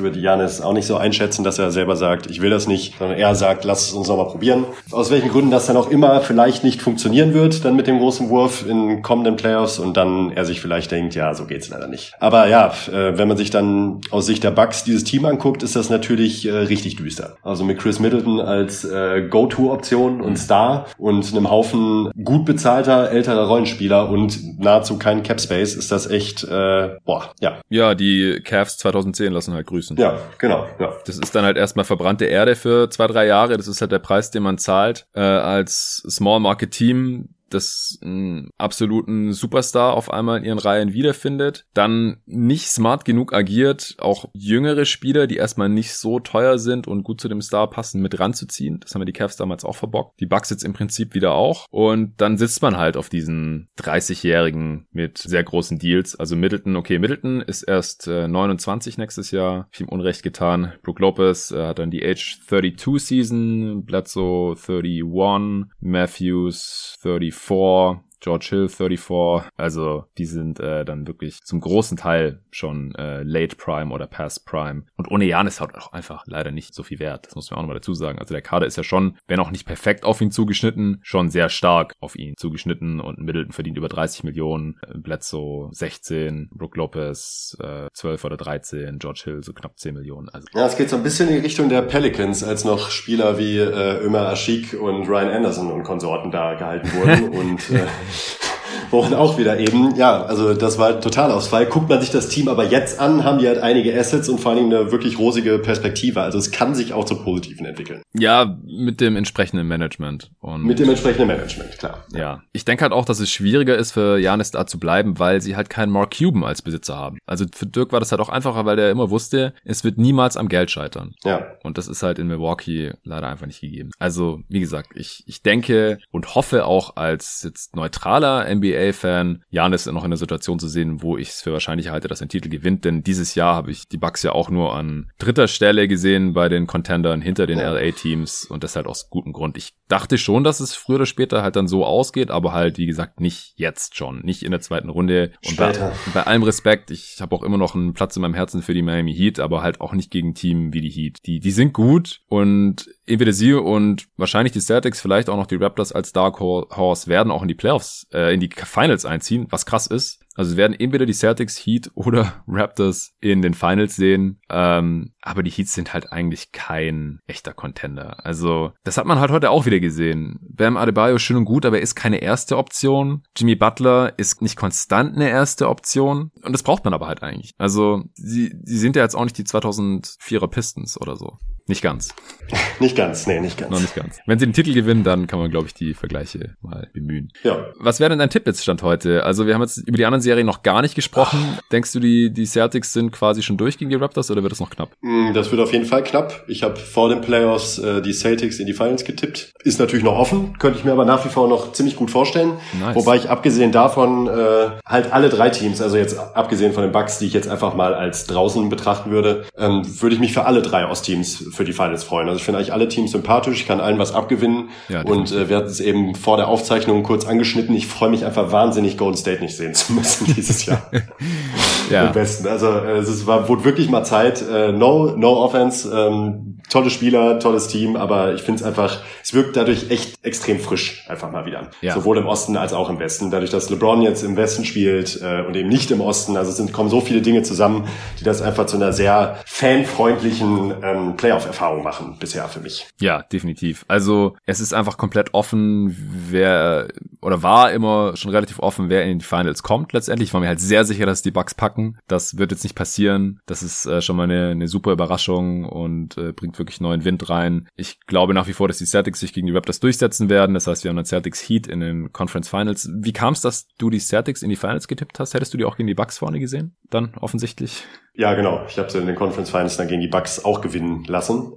würde Janis auch nicht so einschätzen, dass er selber sagt, ich will das nicht, sondern er sagt, lass es uns nochmal probieren. Aus welchen Gründen das dann auch immer vielleicht nicht funktionieren wird, dann mit dem großen Wurf in kommenden Playoffs und dann er sich vielleicht denkt, ja, so geht's leider nicht. Aber ja, äh, wenn man sich dann aus Sicht der Bucks dieses Team anguckt, ist das natürlich äh, richtig düster. Also mit Chris Middleton als äh, Go-To-Option und Star und einem Haufen gut bezahlter älterer Rollenspieler und nahezu kein Cap Space ist das echt äh, boah, ja. Ja, die Cavs 2010 lassen halt grüßen. Ja, genau, ja. Das ist dann halt erstmal verbrannte Erde für zwei, drei Jahre. Das ist halt der Preis, den man zahlt äh, als Small Market Team das einen absoluten Superstar auf einmal in ihren Reihen wiederfindet, dann nicht smart genug agiert, auch jüngere Spieler, die erstmal nicht so teuer sind und gut zu dem Star passen, mit ranzuziehen. Das haben wir die Cavs damals auch verbockt. Die Bucks jetzt im Prinzip wieder auch. Und dann sitzt man halt auf diesen 30-Jährigen mit sehr großen Deals. Also Middleton, okay, Middleton ist erst äh, 29 nächstes Jahr. Ich ihm Unrecht getan. Brook Lopez äh, hat dann die Age 32 Season, Bledsoe 31, Matthews 34 4 George Hill 34. Also die sind äh, dann wirklich zum großen Teil schon äh, Late Prime oder Past Prime. Und ohne Janis hat auch einfach leider nicht so viel Wert. Das muss man auch nochmal dazu sagen. Also der Kader ist ja schon, wenn auch nicht perfekt auf ihn zugeschnitten, schon sehr stark auf ihn zugeschnitten. Und Middleton verdient über 30 Millionen, Bledsoe 16, Brook Lopez äh, 12 oder 13, George Hill so knapp 10 Millionen. Also ja, es geht so ein bisschen in die Richtung der Pelicans, als noch Spieler wie äh, Ömer Ashik und Ryan Anderson und Konsorten da gehalten wurden. und äh, Mm-hmm. man auch wieder eben, ja, also das war Totalausfall. Guckt man sich das Team aber jetzt an, haben die halt einige Assets und vor allen Dingen eine wirklich rosige Perspektive. Also es kann sich auch zu Positiven entwickeln. Ja, mit dem entsprechenden Management. Und mit dem entsprechenden Management, klar. Ja. Ich denke halt auch, dass es schwieriger ist für Janis da zu bleiben, weil sie halt keinen Mark Cuban als Besitzer haben. Also für Dirk war das halt auch einfacher, weil der immer wusste, es wird niemals am Geld scheitern. Ja. Und das ist halt in Milwaukee leider einfach nicht gegeben. Also, wie gesagt, ich, ich denke und hoffe auch als jetzt neutraler NBA LA-Fan, Janis noch in der Situation zu sehen, wo ich es für wahrscheinlich halte, dass er den Titel gewinnt. Denn dieses Jahr habe ich die Bucks ja auch nur an dritter Stelle gesehen bei den Contendern hinter den LA-Teams und das halt aus gutem Grund. Ich dachte schon, dass es früher oder später halt dann so ausgeht, aber halt, wie gesagt, nicht jetzt schon, nicht in der zweiten Runde. Und bei, bei, allem Respekt, ich habe auch immer noch einen Platz in meinem Herzen für die Miami Heat, aber halt auch nicht gegen Team wie die Heat. Die, die sind gut und entweder sie und wahrscheinlich die Celtics, vielleicht auch noch die Raptors als Dark Horse werden auch in die Playoffs, äh, in die Finals einziehen, was krass ist. Also wir werden entweder die Celtics, Heat oder Raptors in den Finals sehen. Ähm, aber die Heats sind halt eigentlich kein echter Contender. Also das hat man halt heute auch wieder gesehen. Bam Adebayo schön und gut, aber er ist keine erste Option. Jimmy Butler ist nicht konstant eine erste Option. Und das braucht man aber halt eigentlich. Also sie, sie sind ja jetzt auch nicht die 2004er Pistons oder so. Nicht ganz. Nicht ganz, nee, nicht ganz. Noch nicht ganz. Wenn sie den Titel gewinnen, dann kann man, glaube ich, die Vergleiche mal bemühen. Ja. Was wäre denn dein Tipp jetzt Stand heute? Also wir haben jetzt über die anderen Serien noch gar nicht gesprochen. Ach. Denkst du, die, die Celtics sind quasi schon durch gegen die Raptors oder wird es noch knapp? Mm, das wird auf jeden Fall knapp. Ich habe vor den Playoffs äh, die Celtics in die Finals getippt. Ist natürlich noch offen, könnte ich mir aber nach wie vor noch ziemlich gut vorstellen. Nice. Wobei ich abgesehen davon äh, halt alle drei Teams, also jetzt abgesehen von den Bucks, die ich jetzt einfach mal als draußen betrachten würde, ähm, würde ich mich für alle drei Ostteams für die Finals freuen. Also ich finde eigentlich alle Teams sympathisch, ich kann allen was abgewinnen ja, und äh, wir hatten es eben vor der Aufzeichnung kurz angeschnitten. Ich freue mich einfach wahnsinnig, Golden State nicht sehen zu müssen dieses Jahr. ja. Im Besten. Also äh, es war, wurde wirklich mal Zeit. Äh, no, no offense. Ähm, tolle Spieler, tolles Team, aber ich finde es einfach, es wirkt dadurch echt extrem frisch einfach mal wieder. Ja. Sowohl im Osten als auch im Westen. Dadurch, dass LeBron jetzt im Westen spielt äh, und eben nicht im Osten. Also es sind, kommen so viele Dinge zusammen, die das einfach zu einer sehr fanfreundlichen ähm, Playoff-Erfahrung machen bisher für mich. Ja, definitiv. Also es ist einfach komplett offen, wer oder war immer schon relativ offen, wer in die Finals kommt letztendlich. Ich war mir halt sehr sicher, dass die Bucks packen. Das wird jetzt nicht passieren. Das ist äh, schon mal eine, eine super Überraschung und äh, bringt wirklich neuen Wind rein. Ich glaube nach wie vor, dass die Celtics sich gegen die Raptors durchsetzen werden. Das heißt, wir haben dann Celtics Heat in den Conference Finals. Wie kam es, dass du die Celtics in die Finals getippt hast? Hättest du die auch gegen die Bucks vorne gesehen? Dann offensichtlich. Ja, genau. Ich habe sie in den Conference Finals dann gegen die Bucks auch gewinnen lassen.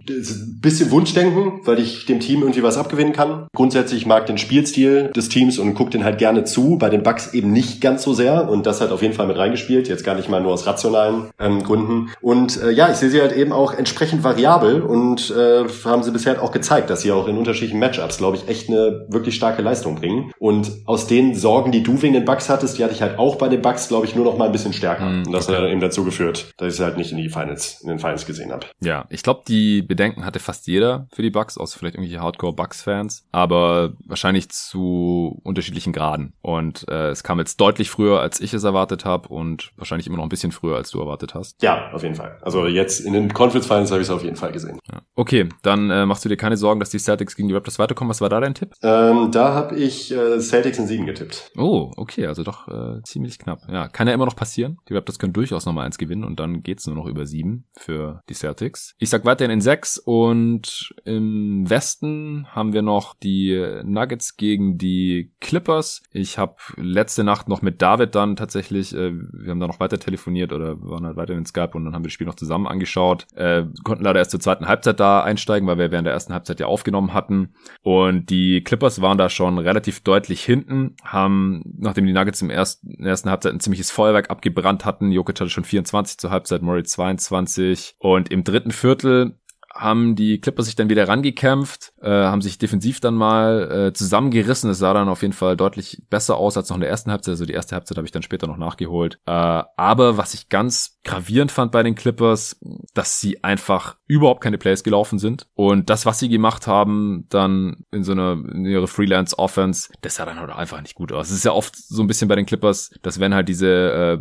Bisschen Wunschdenken, weil ich dem Team irgendwie was abgewinnen kann. Grundsätzlich mag den Spielstil des Teams und gucke den halt gerne zu. Bei den Bucks eben nicht ganz so sehr und das hat auf jeden Fall mit reingespielt. Jetzt gar nicht mal nur aus rationalen ähm, Gründen. Und äh, ja, ich sehe sie halt eben auch entsprechend variabel und äh, haben sie bisher auch gezeigt, dass sie auch in unterschiedlichen Matchups, glaube ich, echt eine wirklich starke Leistung bringen. Und aus den Sorgen, die du wegen den Bucks hattest, die hatte ich halt auch bei den Bucks, glaube ich, nur noch mal ein bisschen stärker. Mhm, und das okay. hat eben dazu geführt dass ich sie halt nicht in die Finals, in den Finals gesehen habe. Ja, ich glaube, die Bedenken hatte fast jeder für die Bucks, außer vielleicht irgendwelche Hardcore-Bucks-Fans, aber wahrscheinlich zu unterschiedlichen Graden. Und äh, es kam jetzt deutlich früher, als ich es erwartet habe und wahrscheinlich immer noch ein bisschen früher, als du erwartet hast. Ja, auf jeden Fall. Also jetzt in den Conference Finals habe ich es auf jeden Fall gesehen. Ja. Okay, dann äh, machst du dir keine Sorgen, dass die Celtics gegen die Raptors weiterkommen. Was war da dein Tipp? Ähm, da habe ich äh, Celtics in sieben getippt. Oh, okay, also doch äh, ziemlich knapp. Ja, kann ja immer noch passieren. Die Raptors können durchaus nochmal eins gewinnen und dann geht's nur noch über sieben für die Celtics. Ich sag weiterhin in sechs und im Westen haben wir noch die Nuggets gegen die Clippers. Ich habe letzte Nacht noch mit David dann tatsächlich, äh, wir haben da noch weiter telefoniert oder waren halt weiter in Skype und dann haben wir das Spiel noch zusammen angeschaut. Äh, konnten leider erst zur zweiten Halbzeit da einsteigen, weil wir während der ersten Halbzeit ja aufgenommen hatten. Und die Clippers waren da schon relativ deutlich hinten, haben, nachdem die Nuggets im ersten, in der ersten Halbzeit ein ziemliches Feuerwerk abgebrannt hatten, Jokic hatte schon 24 zur Halbzeit, Moritz 22 und im dritten Viertel haben die Clippers sich dann wieder rangekämpft, äh, haben sich defensiv dann mal äh, zusammengerissen. Es sah dann auf jeden Fall deutlich besser aus als noch in der ersten Halbzeit. Also die erste Halbzeit habe ich dann später noch nachgeholt. Äh, aber was ich ganz gravierend fand bei den Clippers, dass sie einfach überhaupt keine Plays gelaufen sind. Und das, was sie gemacht haben, dann in so einer in ihre Freelance Offense, das sah dann halt einfach nicht gut aus. Es ist ja oft so ein bisschen bei den Clippers, dass wenn halt diese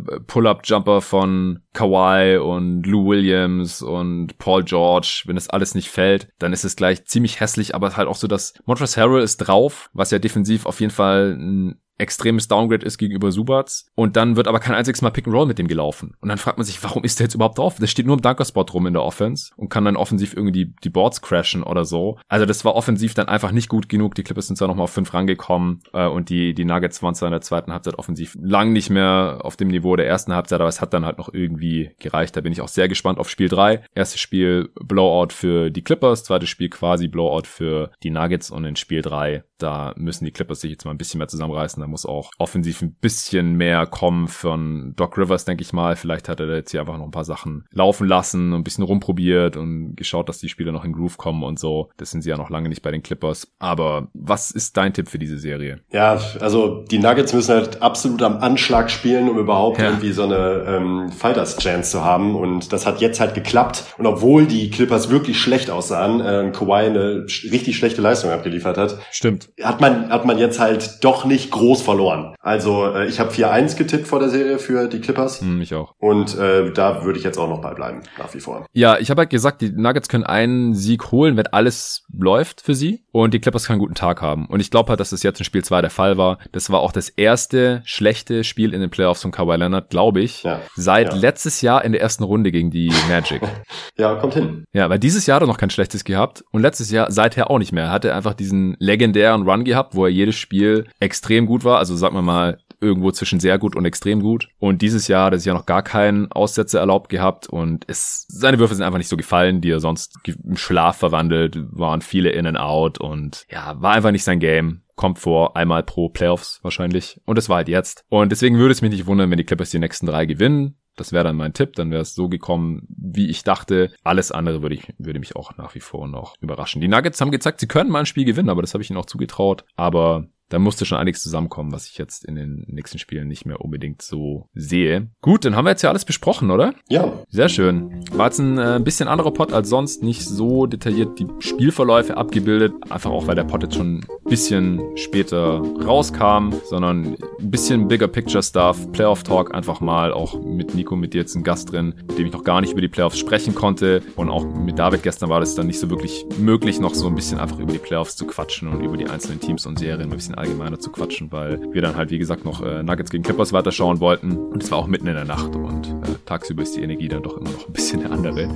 äh, Pull-up-Jumper von Kawhi und Lou Williams und Paul George, wenn das alles nicht fällt, dann ist es gleich ziemlich hässlich, aber halt auch so, dass Montrezl Harrell ist drauf, was ja defensiv auf jeden Fall ein extremes Downgrade ist gegenüber Subats und dann wird aber kein einziges Mal Pick and Roll mit dem gelaufen. Und dann fragt man sich, warum ist der jetzt überhaupt drauf? Der steht nur im Dunkerspot rum in der Offense und kann dann offensiv irgendwie die, die Boards crashen oder so. Also das war offensiv dann einfach nicht gut genug. Die Clippers sind zwar nochmal auf fünf rangekommen äh, und die, die Nuggets waren zwar in der zweiten Halbzeit offensiv lang nicht mehr auf dem Niveau der ersten Halbzeit, aber es hat dann halt noch irgendwie gereicht. Da bin ich auch sehr gespannt auf Spiel drei. Erstes Spiel Blowout für die Clippers, zweites Spiel quasi Blowout für die Nuggets und in Spiel drei da müssen die Clippers sich jetzt mal ein bisschen mehr zusammenreißen. Da muss auch offensiv ein bisschen mehr kommen von Doc Rivers, denke ich mal. Vielleicht hat er jetzt hier einfach noch ein paar Sachen laufen lassen, ein bisschen rumprobiert und geschaut, dass die Spieler noch in Groove kommen und so. Das sind sie ja noch lange nicht bei den Clippers. Aber was ist dein Tipp für diese Serie? Ja, also die Nuggets müssen halt absolut am Anschlag spielen, um überhaupt ja. irgendwie so eine ähm, Fighters-Chance zu haben. Und das hat jetzt halt geklappt. Und obwohl die Clippers wirklich schlecht aussahen, äh, Kawhi eine richtig schlechte Leistung abgeliefert hat, stimmt, hat man hat man jetzt halt doch nicht groß verloren. Also äh, ich habe 4-1 getippt vor der Serie für die Clippers. Hm, ich auch. Und äh, da würde ich jetzt auch noch bei bleiben, nach wie vor. Ja, ich habe halt gesagt, die Nuggets können einen Sieg holen, wenn alles läuft für sie. Und die Clippers können einen guten Tag haben. Und ich glaube halt, dass das jetzt in Spiel 2 der Fall war. Das war auch das erste schlechte Spiel in den Playoffs von Kawhi Leonard, glaube ich, ja. seit ja. letztes Jahr in der ersten Runde gegen die Magic. ja, kommt hin. Ja, weil dieses Jahr hat er noch kein schlechtes gehabt und letztes Jahr seither auch nicht mehr. Er hatte einfach diesen legendären Run gehabt, wo er jedes Spiel extrem gut war. Also sagen wir mal irgendwo zwischen sehr gut und extrem gut. Und dieses Jahr hat er sich ja noch gar keinen Aussätze erlaubt gehabt und es, seine Würfe sind einfach nicht so gefallen, die er sonst im Schlaf verwandelt, waren viele in and out und ja, war einfach nicht sein Game kommt vor einmal pro Playoffs wahrscheinlich. Und das war halt jetzt. Und deswegen würde es mich nicht wundern, wenn die Clippers die nächsten drei gewinnen. Das wäre dann mein Tipp, dann wäre es so gekommen, wie ich dachte. Alles andere würde ich würde mich auch nach wie vor noch überraschen. Die Nuggets haben gezeigt, sie können mal ein Spiel gewinnen, aber das habe ich ihnen auch zugetraut. Aber da musste schon einiges zusammenkommen, was ich jetzt in den nächsten Spielen nicht mehr unbedingt so sehe. Gut, dann haben wir jetzt ja alles besprochen, oder? Ja. Sehr schön. War jetzt ein äh, bisschen anderer Pod als sonst, nicht so detailliert die Spielverläufe abgebildet, einfach auch weil der Pod jetzt schon ein bisschen später rauskam, sondern ein bisschen bigger picture stuff, Playoff Talk einfach mal, auch mit Nico, mit dir jetzt ein Gast drin, mit dem ich noch gar nicht über die Playoffs sprechen konnte und auch mit David gestern war das dann nicht so wirklich möglich, noch so ein bisschen einfach über die Playoffs zu quatschen und über die einzelnen Teams und Serien ein bisschen allgemeiner zu quatschen, weil wir dann halt, wie gesagt, noch äh, Nuggets gegen Clippers weiterschauen wollten. Und es war auch mitten in der Nacht und äh, tagsüber ist die Energie dann doch immer noch ein bisschen eine andere.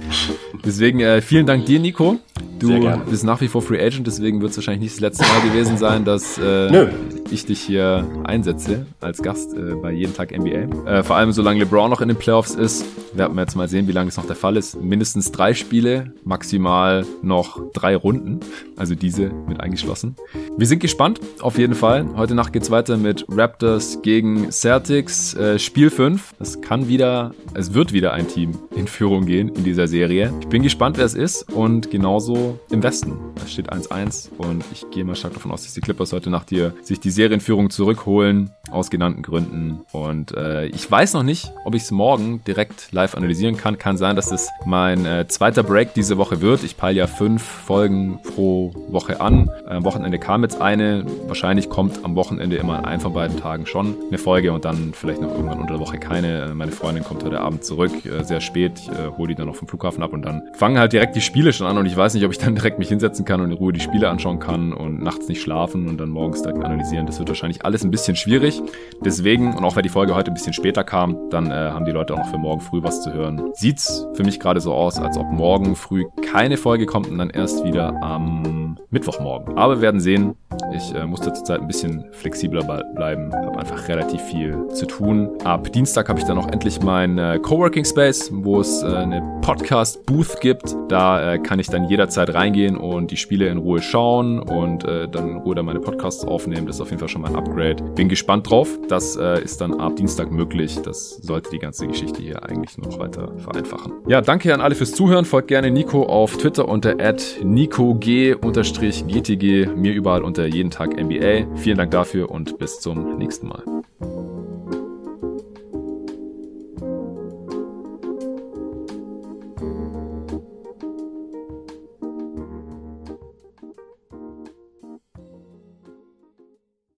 Deswegen äh, vielen Dank dir, Nico. Du bist nach wie vor Free Agent, deswegen wird es wahrscheinlich nicht das letzte Mal gewesen sein, dass äh, ich dich hier einsetze als Gast äh, bei Jeden Tag NBA. Äh, vor allem, solange LeBron noch in den Playoffs ist, werden wir jetzt mal sehen, wie lange es noch der Fall ist. Mindestens drei Spiele, maximal noch drei Runden, also diese mit eingeschlossen. Wir sind gespannt, auf jeden Fall. Heute Nacht geht's weiter mit Raptors gegen Celtics. Äh, Spiel 5. Es kann wieder, es wird wieder ein Team in Führung gehen in dieser Serie. Ich bin gespannt, wer es ist und genauso im Westen. Es steht 1-1 und ich gehe mal stark davon aus, dass die Clippers heute Nacht hier sich die Serienführung zurückholen, aus genannten Gründen. Und äh, ich weiß noch nicht, ob ich es morgen direkt live analysieren kann. Kann sein, dass es mein äh, zweiter Break diese Woche wird. Ich peile ja fünf Folgen pro Woche an. Am Wochenende kam jetzt eine. Wahrscheinlich kommt am Wochenende immer einem von beiden Tagen schon eine Folge und dann vielleicht noch irgendwann unter der Woche keine. Äh, meine Freundin kommt heute Abend zurück, äh, sehr spät. Ich äh, hole die dann noch vom Flughafen ab und dann fangen halt direkt die Spiele schon an und ich weiß nicht, ob ich dann direkt mich hinsetzen kann und in Ruhe die Spiele anschauen kann und nachts nicht schlafen und dann morgens direkt analysieren. Das wird wahrscheinlich alles ein bisschen schwierig. Deswegen, und auch weil die Folge heute ein bisschen später kam, dann äh, haben die Leute auch noch für morgen früh was zu hören. Sieht's für mich gerade so aus, als ob morgen früh keine Folge kommt und dann erst wieder am Mittwochmorgen. Aber wir werden sehen. Ich äh, musste zurzeit ein bisschen flexibler bleiben, habe einfach relativ viel zu tun. Ab Dienstag habe ich dann auch endlich mein äh, Coworking Space, wo es äh, eine Podcast Booth gibt. Da äh, kann ich dann jederzeit reingehen und die Spiele in Ruhe schauen und äh, dann in Ruhe dann meine Podcasts aufnehmen. Das ist auf jeden Fall schon mal ein Upgrade. Bin gespannt drauf. Das äh, ist dann ab Dienstag möglich. Das sollte die ganze Geschichte hier eigentlich noch weiter vereinfachen. Ja, danke an alle fürs Zuhören. Folgt gerne Nico auf Twitter unter @nicog_gtg, mir überall unter jeden Tag NBA. Vielen Dank dafür und bis zum nächsten Mal.